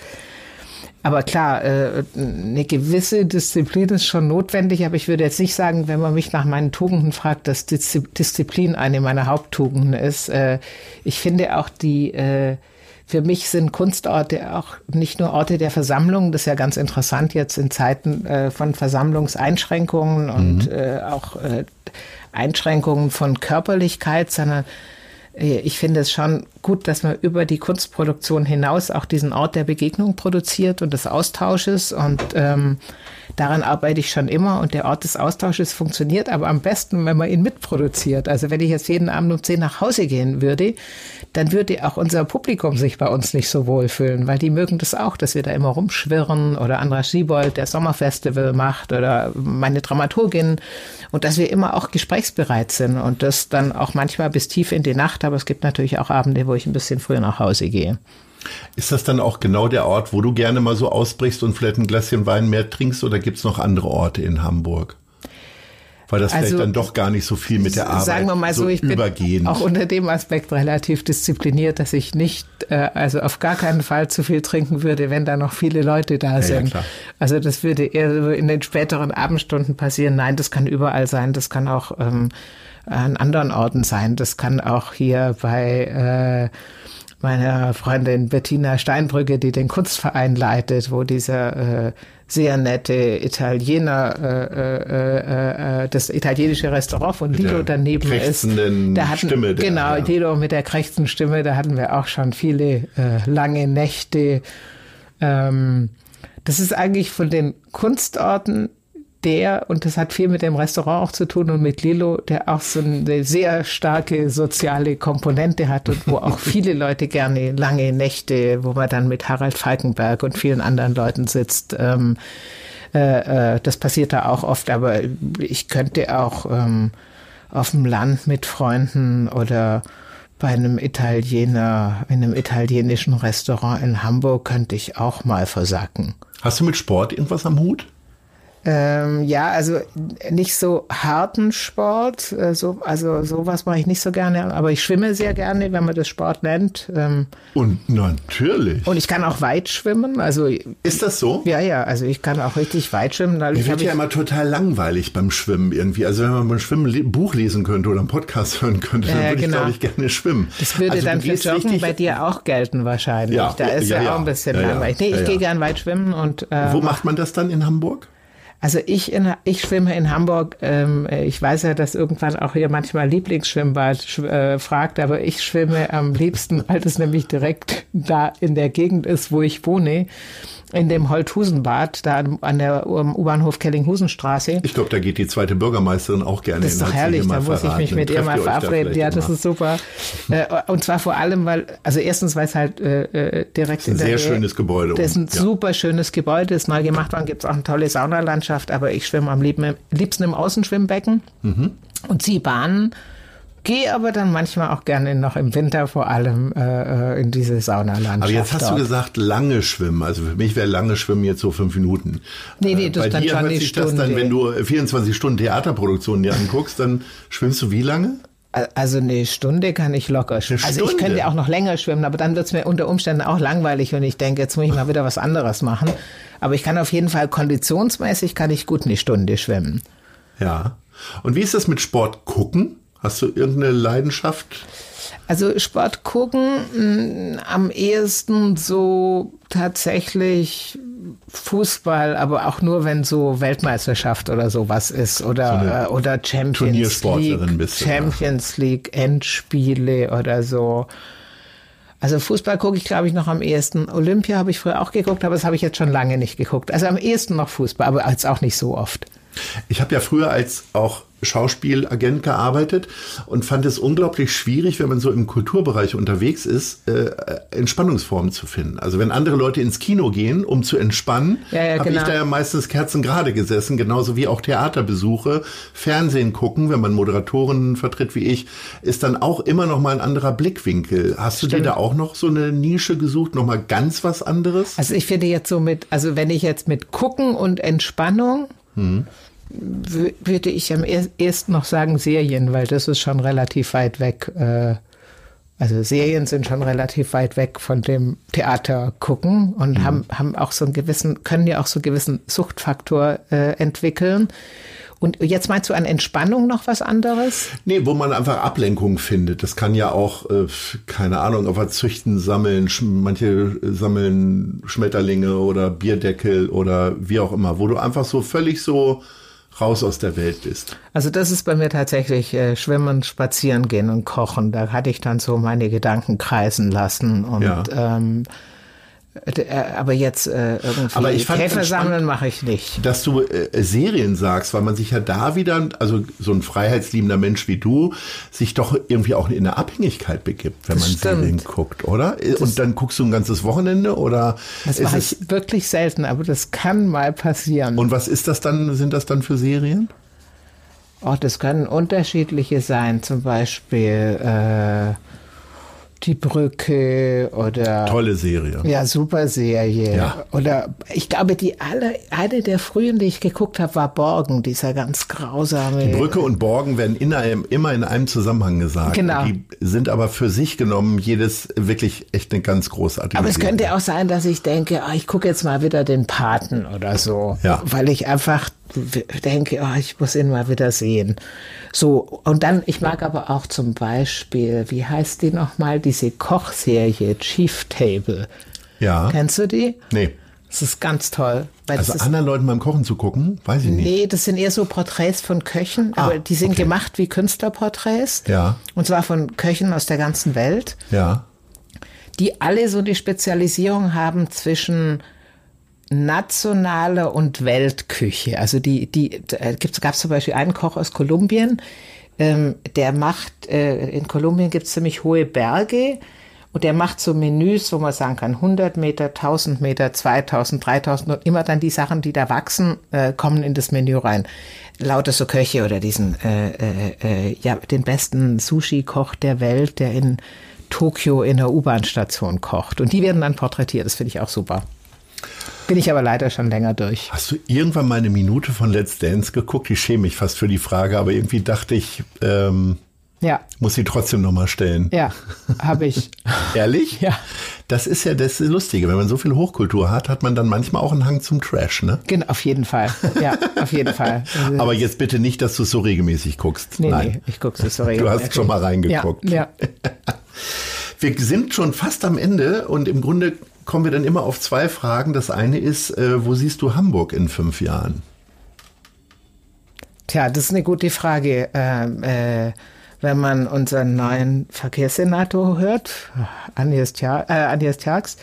Aber klar, äh, eine gewisse Disziplin ist schon notwendig, aber ich würde jetzt nicht sagen, wenn man mich nach meinen Tugenden fragt, dass Disziplin eine meiner Haupttugenden ist. Äh, ich finde auch die, äh, für mich sind Kunstorte auch nicht nur Orte der Versammlung, das ist ja ganz interessant jetzt in Zeiten von Versammlungseinschränkungen und mhm. auch Einschränkungen von Körperlichkeit, sondern ich finde es schon gut, dass man über die Kunstproduktion hinaus auch diesen Ort der Begegnung produziert und des Austausches. Und ähm, daran arbeite ich schon immer. Und der Ort des Austausches funktioniert aber am besten, wenn man ihn mitproduziert. Also wenn ich jetzt jeden Abend um zehn nach Hause gehen würde, dann würde auch unser Publikum sich bei uns nicht so wohl fühlen, weil die mögen das auch, dass wir da immer rumschwirren oder Andras Schiebold, der Sommerfestival macht oder meine Dramaturgin und dass wir immer auch gesprächsbereit sind und das dann auch manchmal bis tief in die Nacht, aber es gibt natürlich auch Abende, wo ich ein bisschen früher nach Hause gehe. Ist das dann auch genau der Ort, wo du gerne mal so ausbrichst und vielleicht ein Gläschen Wein mehr trinkst oder gibt es noch andere Orte in Hamburg? weil das also, vielleicht dann doch gar nicht so viel mit der Arbeit sagen wir mal so, so ich übergehen. bin auch unter dem Aspekt relativ diszipliniert, dass ich nicht, äh, also auf gar keinen Fall zu viel trinken würde, wenn da noch viele Leute da sind. Ja, also das würde eher so in den späteren Abendstunden passieren. Nein, das kann überall sein. Das kann auch ähm, an anderen Orten sein. Das kann auch hier bei äh, meiner Freundin Bettina Steinbrücke, die den Kunstverein leitet, wo dieser äh, sehr nette Italiener, äh, äh, äh, das italienische Restaurant von Lido daneben ist. Da hatten, Stimme. Der, genau, ja. Lido mit der krächzenden Stimme, da hatten wir auch schon viele äh, lange Nächte. Ähm, das ist eigentlich von den Kunstorten der, und das hat viel mit dem Restaurant auch zu tun und mit Lilo, der auch so eine sehr starke soziale Komponente hat und wo auch viele Leute gerne lange Nächte, wo man dann mit Harald Falkenberg und vielen anderen Leuten sitzt. Ähm, äh, äh, das passiert da auch oft, aber ich könnte auch ähm, auf dem Land mit Freunden oder bei einem Italiener, in einem italienischen Restaurant in Hamburg könnte ich auch mal versacken. Hast du mit Sport irgendwas am Hut? Ähm, ja, also nicht so harten Sport, äh, so, also sowas mache ich nicht so gerne, aber ich schwimme sehr gerne, wenn man das Sport nennt. Ähm, und natürlich. Und ich kann auch weit schwimmen. Also ist das so? Ja, ja. Also ich kann auch richtig weit schwimmen. Mir wird ja immer total langweilig beim Schwimmen irgendwie. Also wenn man beim Schwimmen ein Buch lesen könnte oder einen Podcast hören könnte, dann würde genau. ich glaube ich gerne schwimmen. Das würde also dann für Joggen bei dir auch gelten wahrscheinlich. Ja, da ist ja, ja, auch ein bisschen langweilig. Nee, ich gehe gern weit schwimmen und. Äh, Wo macht man das dann in Hamburg? Also ich, in, ich schwimme in Hamburg. Ähm, ich weiß ja, dass irgendwann auch hier manchmal Lieblingsschwimmbad äh, fragt, aber ich schwimme am liebsten, weil das nämlich direkt da in der Gegend ist, wo ich wohne in dem Holthusenbad, da an der U-Bahnhof Kellinghusenstraße. Ich glaube, da geht die zweite Bürgermeisterin auch gerne Das ist doch herrlich, da muss ich mich mit ihr mal verabreden. Ja, das ist super. Äh, und zwar vor allem, weil, also erstens, weil es halt äh, äh direkt das ist ein sehr schönes Gebäude. Das ist ein ja. super schönes Gebäude, ist neu gemacht worden, gibt es auch eine tolle Saunalandschaft, aber ich schwimme am liebsten im Außenschwimmbecken mhm. und ziehe Bahnen gehe aber dann manchmal auch gerne noch im Winter vor allem äh, äh in diese Saunalandschaft. Aber jetzt hast dort. du gesagt, lange schwimmen. Also für mich wäre lange schwimmen jetzt so fünf Minuten. Nee, nee, das Bei dann dir hört sich Stunde. das dann, wenn du 24 Stunden Theaterproduktionen dir anguckst, dann schwimmst du wie lange? Also eine Stunde kann ich locker schwimmen. Also ich könnte auch noch länger schwimmen, aber dann wird es mir unter Umständen auch langweilig und ich denke, jetzt muss ich mal wieder was anderes machen. Aber ich kann auf jeden Fall konditionsmäßig kann ich gut eine Stunde schwimmen. Ja. Und wie ist das mit Sport gucken? Hast du irgendeine Leidenschaft? Also Sport gucken mh, am ehesten so tatsächlich Fußball, aber auch nur wenn so Weltmeisterschaft oder sowas ist oder So äh, oder Champions League, bist Champions League Endspiele oder so. Also Fußball gucke ich, glaube ich, noch am ehesten. Olympia habe ich früher auch geguckt, aber das habe ich jetzt schon lange nicht geguckt. Also am ehesten noch Fußball, aber jetzt auch nicht so oft. Ich habe ja früher als auch Schauspielagent gearbeitet und fand es unglaublich schwierig, wenn man so im Kulturbereich unterwegs ist, äh, Entspannungsformen zu finden. Also wenn andere Leute ins Kino gehen, um zu entspannen, Ja, ja, habe genau. ich da ja meistens kerzengerade gesessen, genauso wie auch Theaterbesuche, Fernsehen gucken, wenn man Moderatoren vertritt wie ich, ist dann auch immer noch mal ein anderer Blickwinkel. Hast du dir Stimmt. da auch noch so eine Nische gesucht, noch mal ganz was anderes? Also ich finde jetzt so mit, also wenn ich jetzt mit Gucken und Entspannung, wü- würde ich am er- ersten noch sagen Serien, weil das ist schon relativ weit weg. Äh, also Serien sind schon relativ weit weg von dem Theater gucken und haben, haben auch so einen gewissen, können ja auch so einen gewissen Suchtfaktor äh, entwickeln. Und jetzt meinst du an Entspannung noch was anderes? Nee, wo man einfach Ablenkung findet. Das kann ja auch, äh, keine Ahnung, aber züchten, sammeln, manche sammeln Schmetterlinge oder Bierdeckel oder wie auch immer, wo du einfach so völlig so raus aus der Welt bist. Also das ist bei mir tatsächlich äh, Schwimmen, Spazieren gehen und Kochen. Da hatte ich dann so meine Gedanken kreisen lassen und Ja. ähm, äh, aber jetzt äh, irgendwie Aber ich fand Käfer sammeln mache ich nicht. Dass du äh, Serien sagst, weil man sich ja da wieder, also so ein freiheitsliebender Mensch wie du, sich doch irgendwie auch in eine Abhängigkeit begibt, wenn Das man stimmt. Serien guckt, oder? Und dann guckst du ein ganzes Wochenende oder Das ist mache ich wirklich selten, aber das kann mal passieren. und was ist das dann, sind das dann für Serien? Oh, das können unterschiedliche sein, zum Beispiel äh, die Brücke oder Tolle Serie. Ja, super Serie. Ja. Oder ich glaube, die alle, eine der frühen, die ich geguckt habe, war Borgen, dieser ganz grausame. Brücke und Borgen werden in einem, immer in einem Zusammenhang gesagt. Genau. Die sind aber für sich genommen jedes wirklich echt eine ganz großartige Aber es Serie. könnte auch sein, dass ich denke, ah, ich gucke jetzt mal wieder den Paten oder so. Ja. Weil ich einfach denke, oh, ich muss ihn mal wieder sehen. So, und dann, ich mag aber auch zum Beispiel, wie heißt die nochmal, diese Kochserie Chief Table. Ja. Kennst du die? Nee. Das ist ganz toll. Also anderen Leuten beim Kochen zu gucken, weiß ich nicht. Nee, das sind eher so Porträts von Köchen, aber die sind okay. gemacht wie Künstlerporträts. Ja. Und zwar von Köchen aus der ganzen Welt, Ja. die alle so die Spezialisierung haben zwischen nationaler und Weltküche. Also die, die äh, gab zum Beispiel einen Koch aus Kolumbien, ähm, der macht, äh, in Kolumbien gibt's ziemlich hohe Berge und der macht so Menüs, wo man sagen kann, 100 Meter, 1000 Meter, 2000, 3000 und immer dann die Sachen, die da wachsen, äh, kommen in das Menü rein. Lauter so Köche oder diesen, äh, äh, äh, ja, den besten Sushi-Koch der Welt, der in Tokio in der U-Bahn-Station kocht. Und die werden dann porträtiert. Das finde ich auch super. Bin ich aber leider schon länger durch. Hast du irgendwann mal eine Minute von Let's Dance geguckt? Ich schäme mich fast für die Frage, aber irgendwie dachte ich, ähm, Ja, muss sie trotzdem nochmal stellen. ja, habe ich. Ehrlich? Ja. Das ist ja das Lustige. Wenn man so viel Hochkultur hat, hat man dann manchmal auch einen Hang zum Trash, ne? Genau, auf jeden Fall. Ja, auf jeden Fall. Also, Aber jetzt bitte nicht, dass du es so regelmäßig guckst. nee, Nein. nee, ich gucke es, sorry. Du hast schon mal reingeguckt. Ja, ja. Wir sind schon fast am Ende und im Grunde kommen wir dann immer auf zwei Fragen. Das eine ist, äh, wo siehst du Hamburg in fünf Jahren? Tja, das ist eine gute Frage. Ähm, äh, wenn man unseren neuen Verkehrssenator hört, Agnes Tja- äh, Tjax,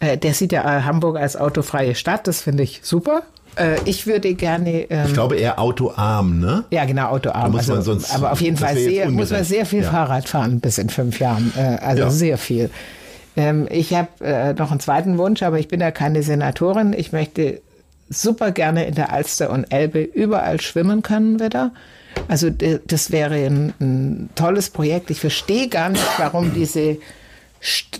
äh, der sieht ja äh, Hamburg als autofreie Stadt. Das finde ich super. Äh, ich würde gerne. Ähm, Ich glaube eher autoarm, ne? Ja, genau, Autoarm. Da muss man also, sonst- aber auf jeden Fall sehr, muss man sehr viel Ja. Fahrrad fahren bis in fünf Jahren. Äh, also Ja. sehr viel. Ähm, ich habe äh, noch einen zweiten Wunsch, aber ich bin ja keine Senatorin. Ich möchte super gerne in der Alster und Elbe überall schwimmen können wieder. Also das wäre ein, ein tolles Projekt. Ich verstehe gar nicht, warum diese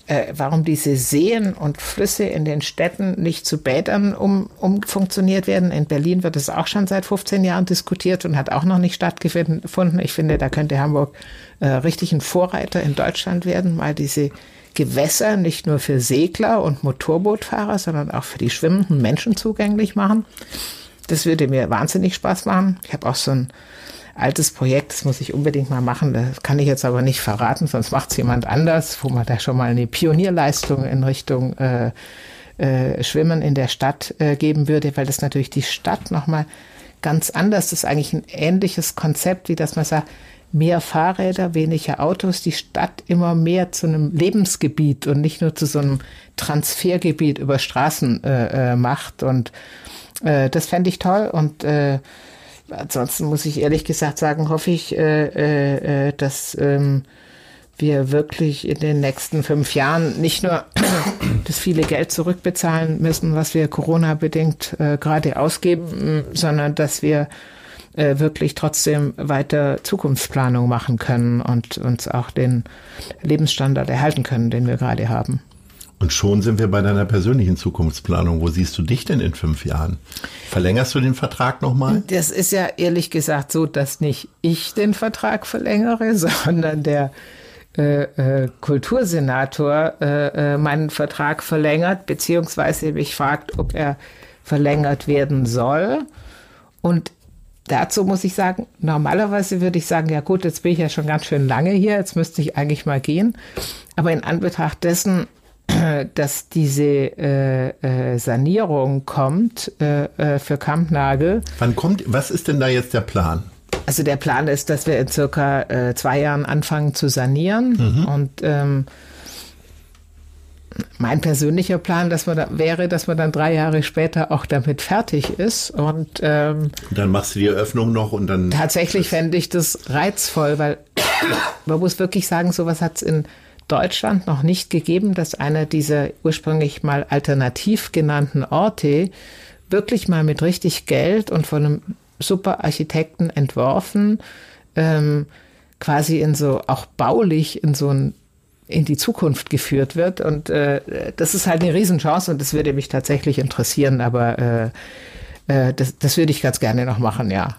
äh, warum diese Seen und Flüsse in den Städten nicht zu Bädern um, umfunktioniert werden. In Berlin wird es auch schon seit 15 Jahren diskutiert und hat auch noch nicht stattgefunden. Ich finde, da könnte Hamburg äh, richtig ein Vorreiter in Deutschland werden, mal diese Gewässer nicht nur für Segler und Motorbootfahrer, sondern auch für die schwimmenden Menschen zugänglich machen. Das würde mir wahnsinnig Spaß machen. Ich habe auch so ein altes Projekt, das muss ich unbedingt mal machen. Das kann ich jetzt aber nicht verraten, sonst macht es jemand anders, wo man da schon mal eine Pionierleistung in Richtung äh, äh, Schwimmen in der Stadt äh, geben würde, weil das natürlich die Stadt nochmal ganz anders ist. Eigentlich ein ähnliches Konzept, wie dass man sagt, mehr Fahrräder, weniger Autos, die Stadt immer mehr zu einem Lebensgebiet und nicht nur zu so einem Transfergebiet über Straßen äh, äh, macht. Und äh, das fände ich toll. Und äh, ansonsten muss ich ehrlich gesagt sagen, hoffe ich, äh, äh, dass ähm, wir wirklich in den nächsten fünf Jahren nicht nur das viele Geld zurückbezahlen müssen, was wir Corona-bedingt gerade ausgeben, sondern dass wir äh, wirklich trotzdem weiter Zukunftsplanung machen können und uns auch den Lebensstandard erhalten können, den wir gerade haben. Und schon sind wir bei deiner persönlichen Zukunftsplanung. Wo siehst du dich denn in fünf Jahren? Verlängerst du den Vertrag nochmal? Das ist ja ehrlich gesagt so, dass nicht ich den Vertrag verlängere, sondern der äh, äh, Kultursenator äh, äh, meinen Vertrag verlängert, beziehungsweise mich fragt, ob er verlängert werden soll. Und dazu muss ich sagen, normalerweise würde ich sagen, ja gut, jetzt bin ich ja schon ganz schön lange hier, jetzt müsste ich eigentlich mal gehen. Aber in Anbetracht dessen, dass diese äh, äh, Sanierung kommt äh, äh, für Kampnagel. Wann kommt, was ist denn da jetzt der Plan? Also der Plan ist, dass wir in circa äh, zwei Jahren anfangen zu sanieren mhm. und ähm, mein persönlicher Plan, dass man da, wäre, dass man dann drei Jahre später auch damit fertig ist. Und, ähm, dann machst du die Eröffnung noch und dann. Tatsächlich fände ich das reizvoll, weil man muss wirklich sagen, sowas hat es in Deutschland noch nicht gegeben, dass einer dieser ursprünglich mal alternativ genannten Orte wirklich mal mit richtig Geld und von einem super Architekten entworfen, ähm, quasi in so, auch baulich in so ein in die Zukunft geführt wird. Und äh, das ist halt eine Riesenchance und das würde mich tatsächlich interessieren, aber äh, äh, das, das würde ich ganz gerne noch machen, ja.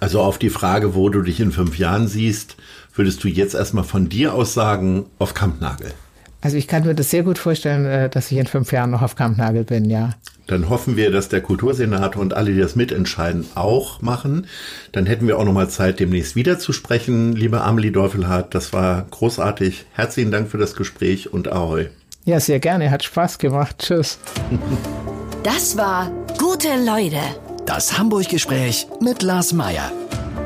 Also auf die Frage, wo du dich in fünf Jahren siehst, würdest du jetzt erstmal von dir aus sagen, auf Kampnagel? Also ich kann mir das sehr gut vorstellen, äh, dass ich in fünf Jahren noch auf Kampnagel bin, ja. Dann hoffen wir, dass der Kultursenator und alle, die das mitentscheiden, auch machen. Dann hätten wir auch noch mal Zeit, demnächst wieder zu sprechen. Liebe Amelie Deufelhardt, das war großartig. Herzlichen Dank für das Gespräch und Ahoi. Ja, sehr gerne. Hat Spaß gemacht. Tschüss. Das war Gute Leute. Das Hamburg-Gespräch mit Lars Meier.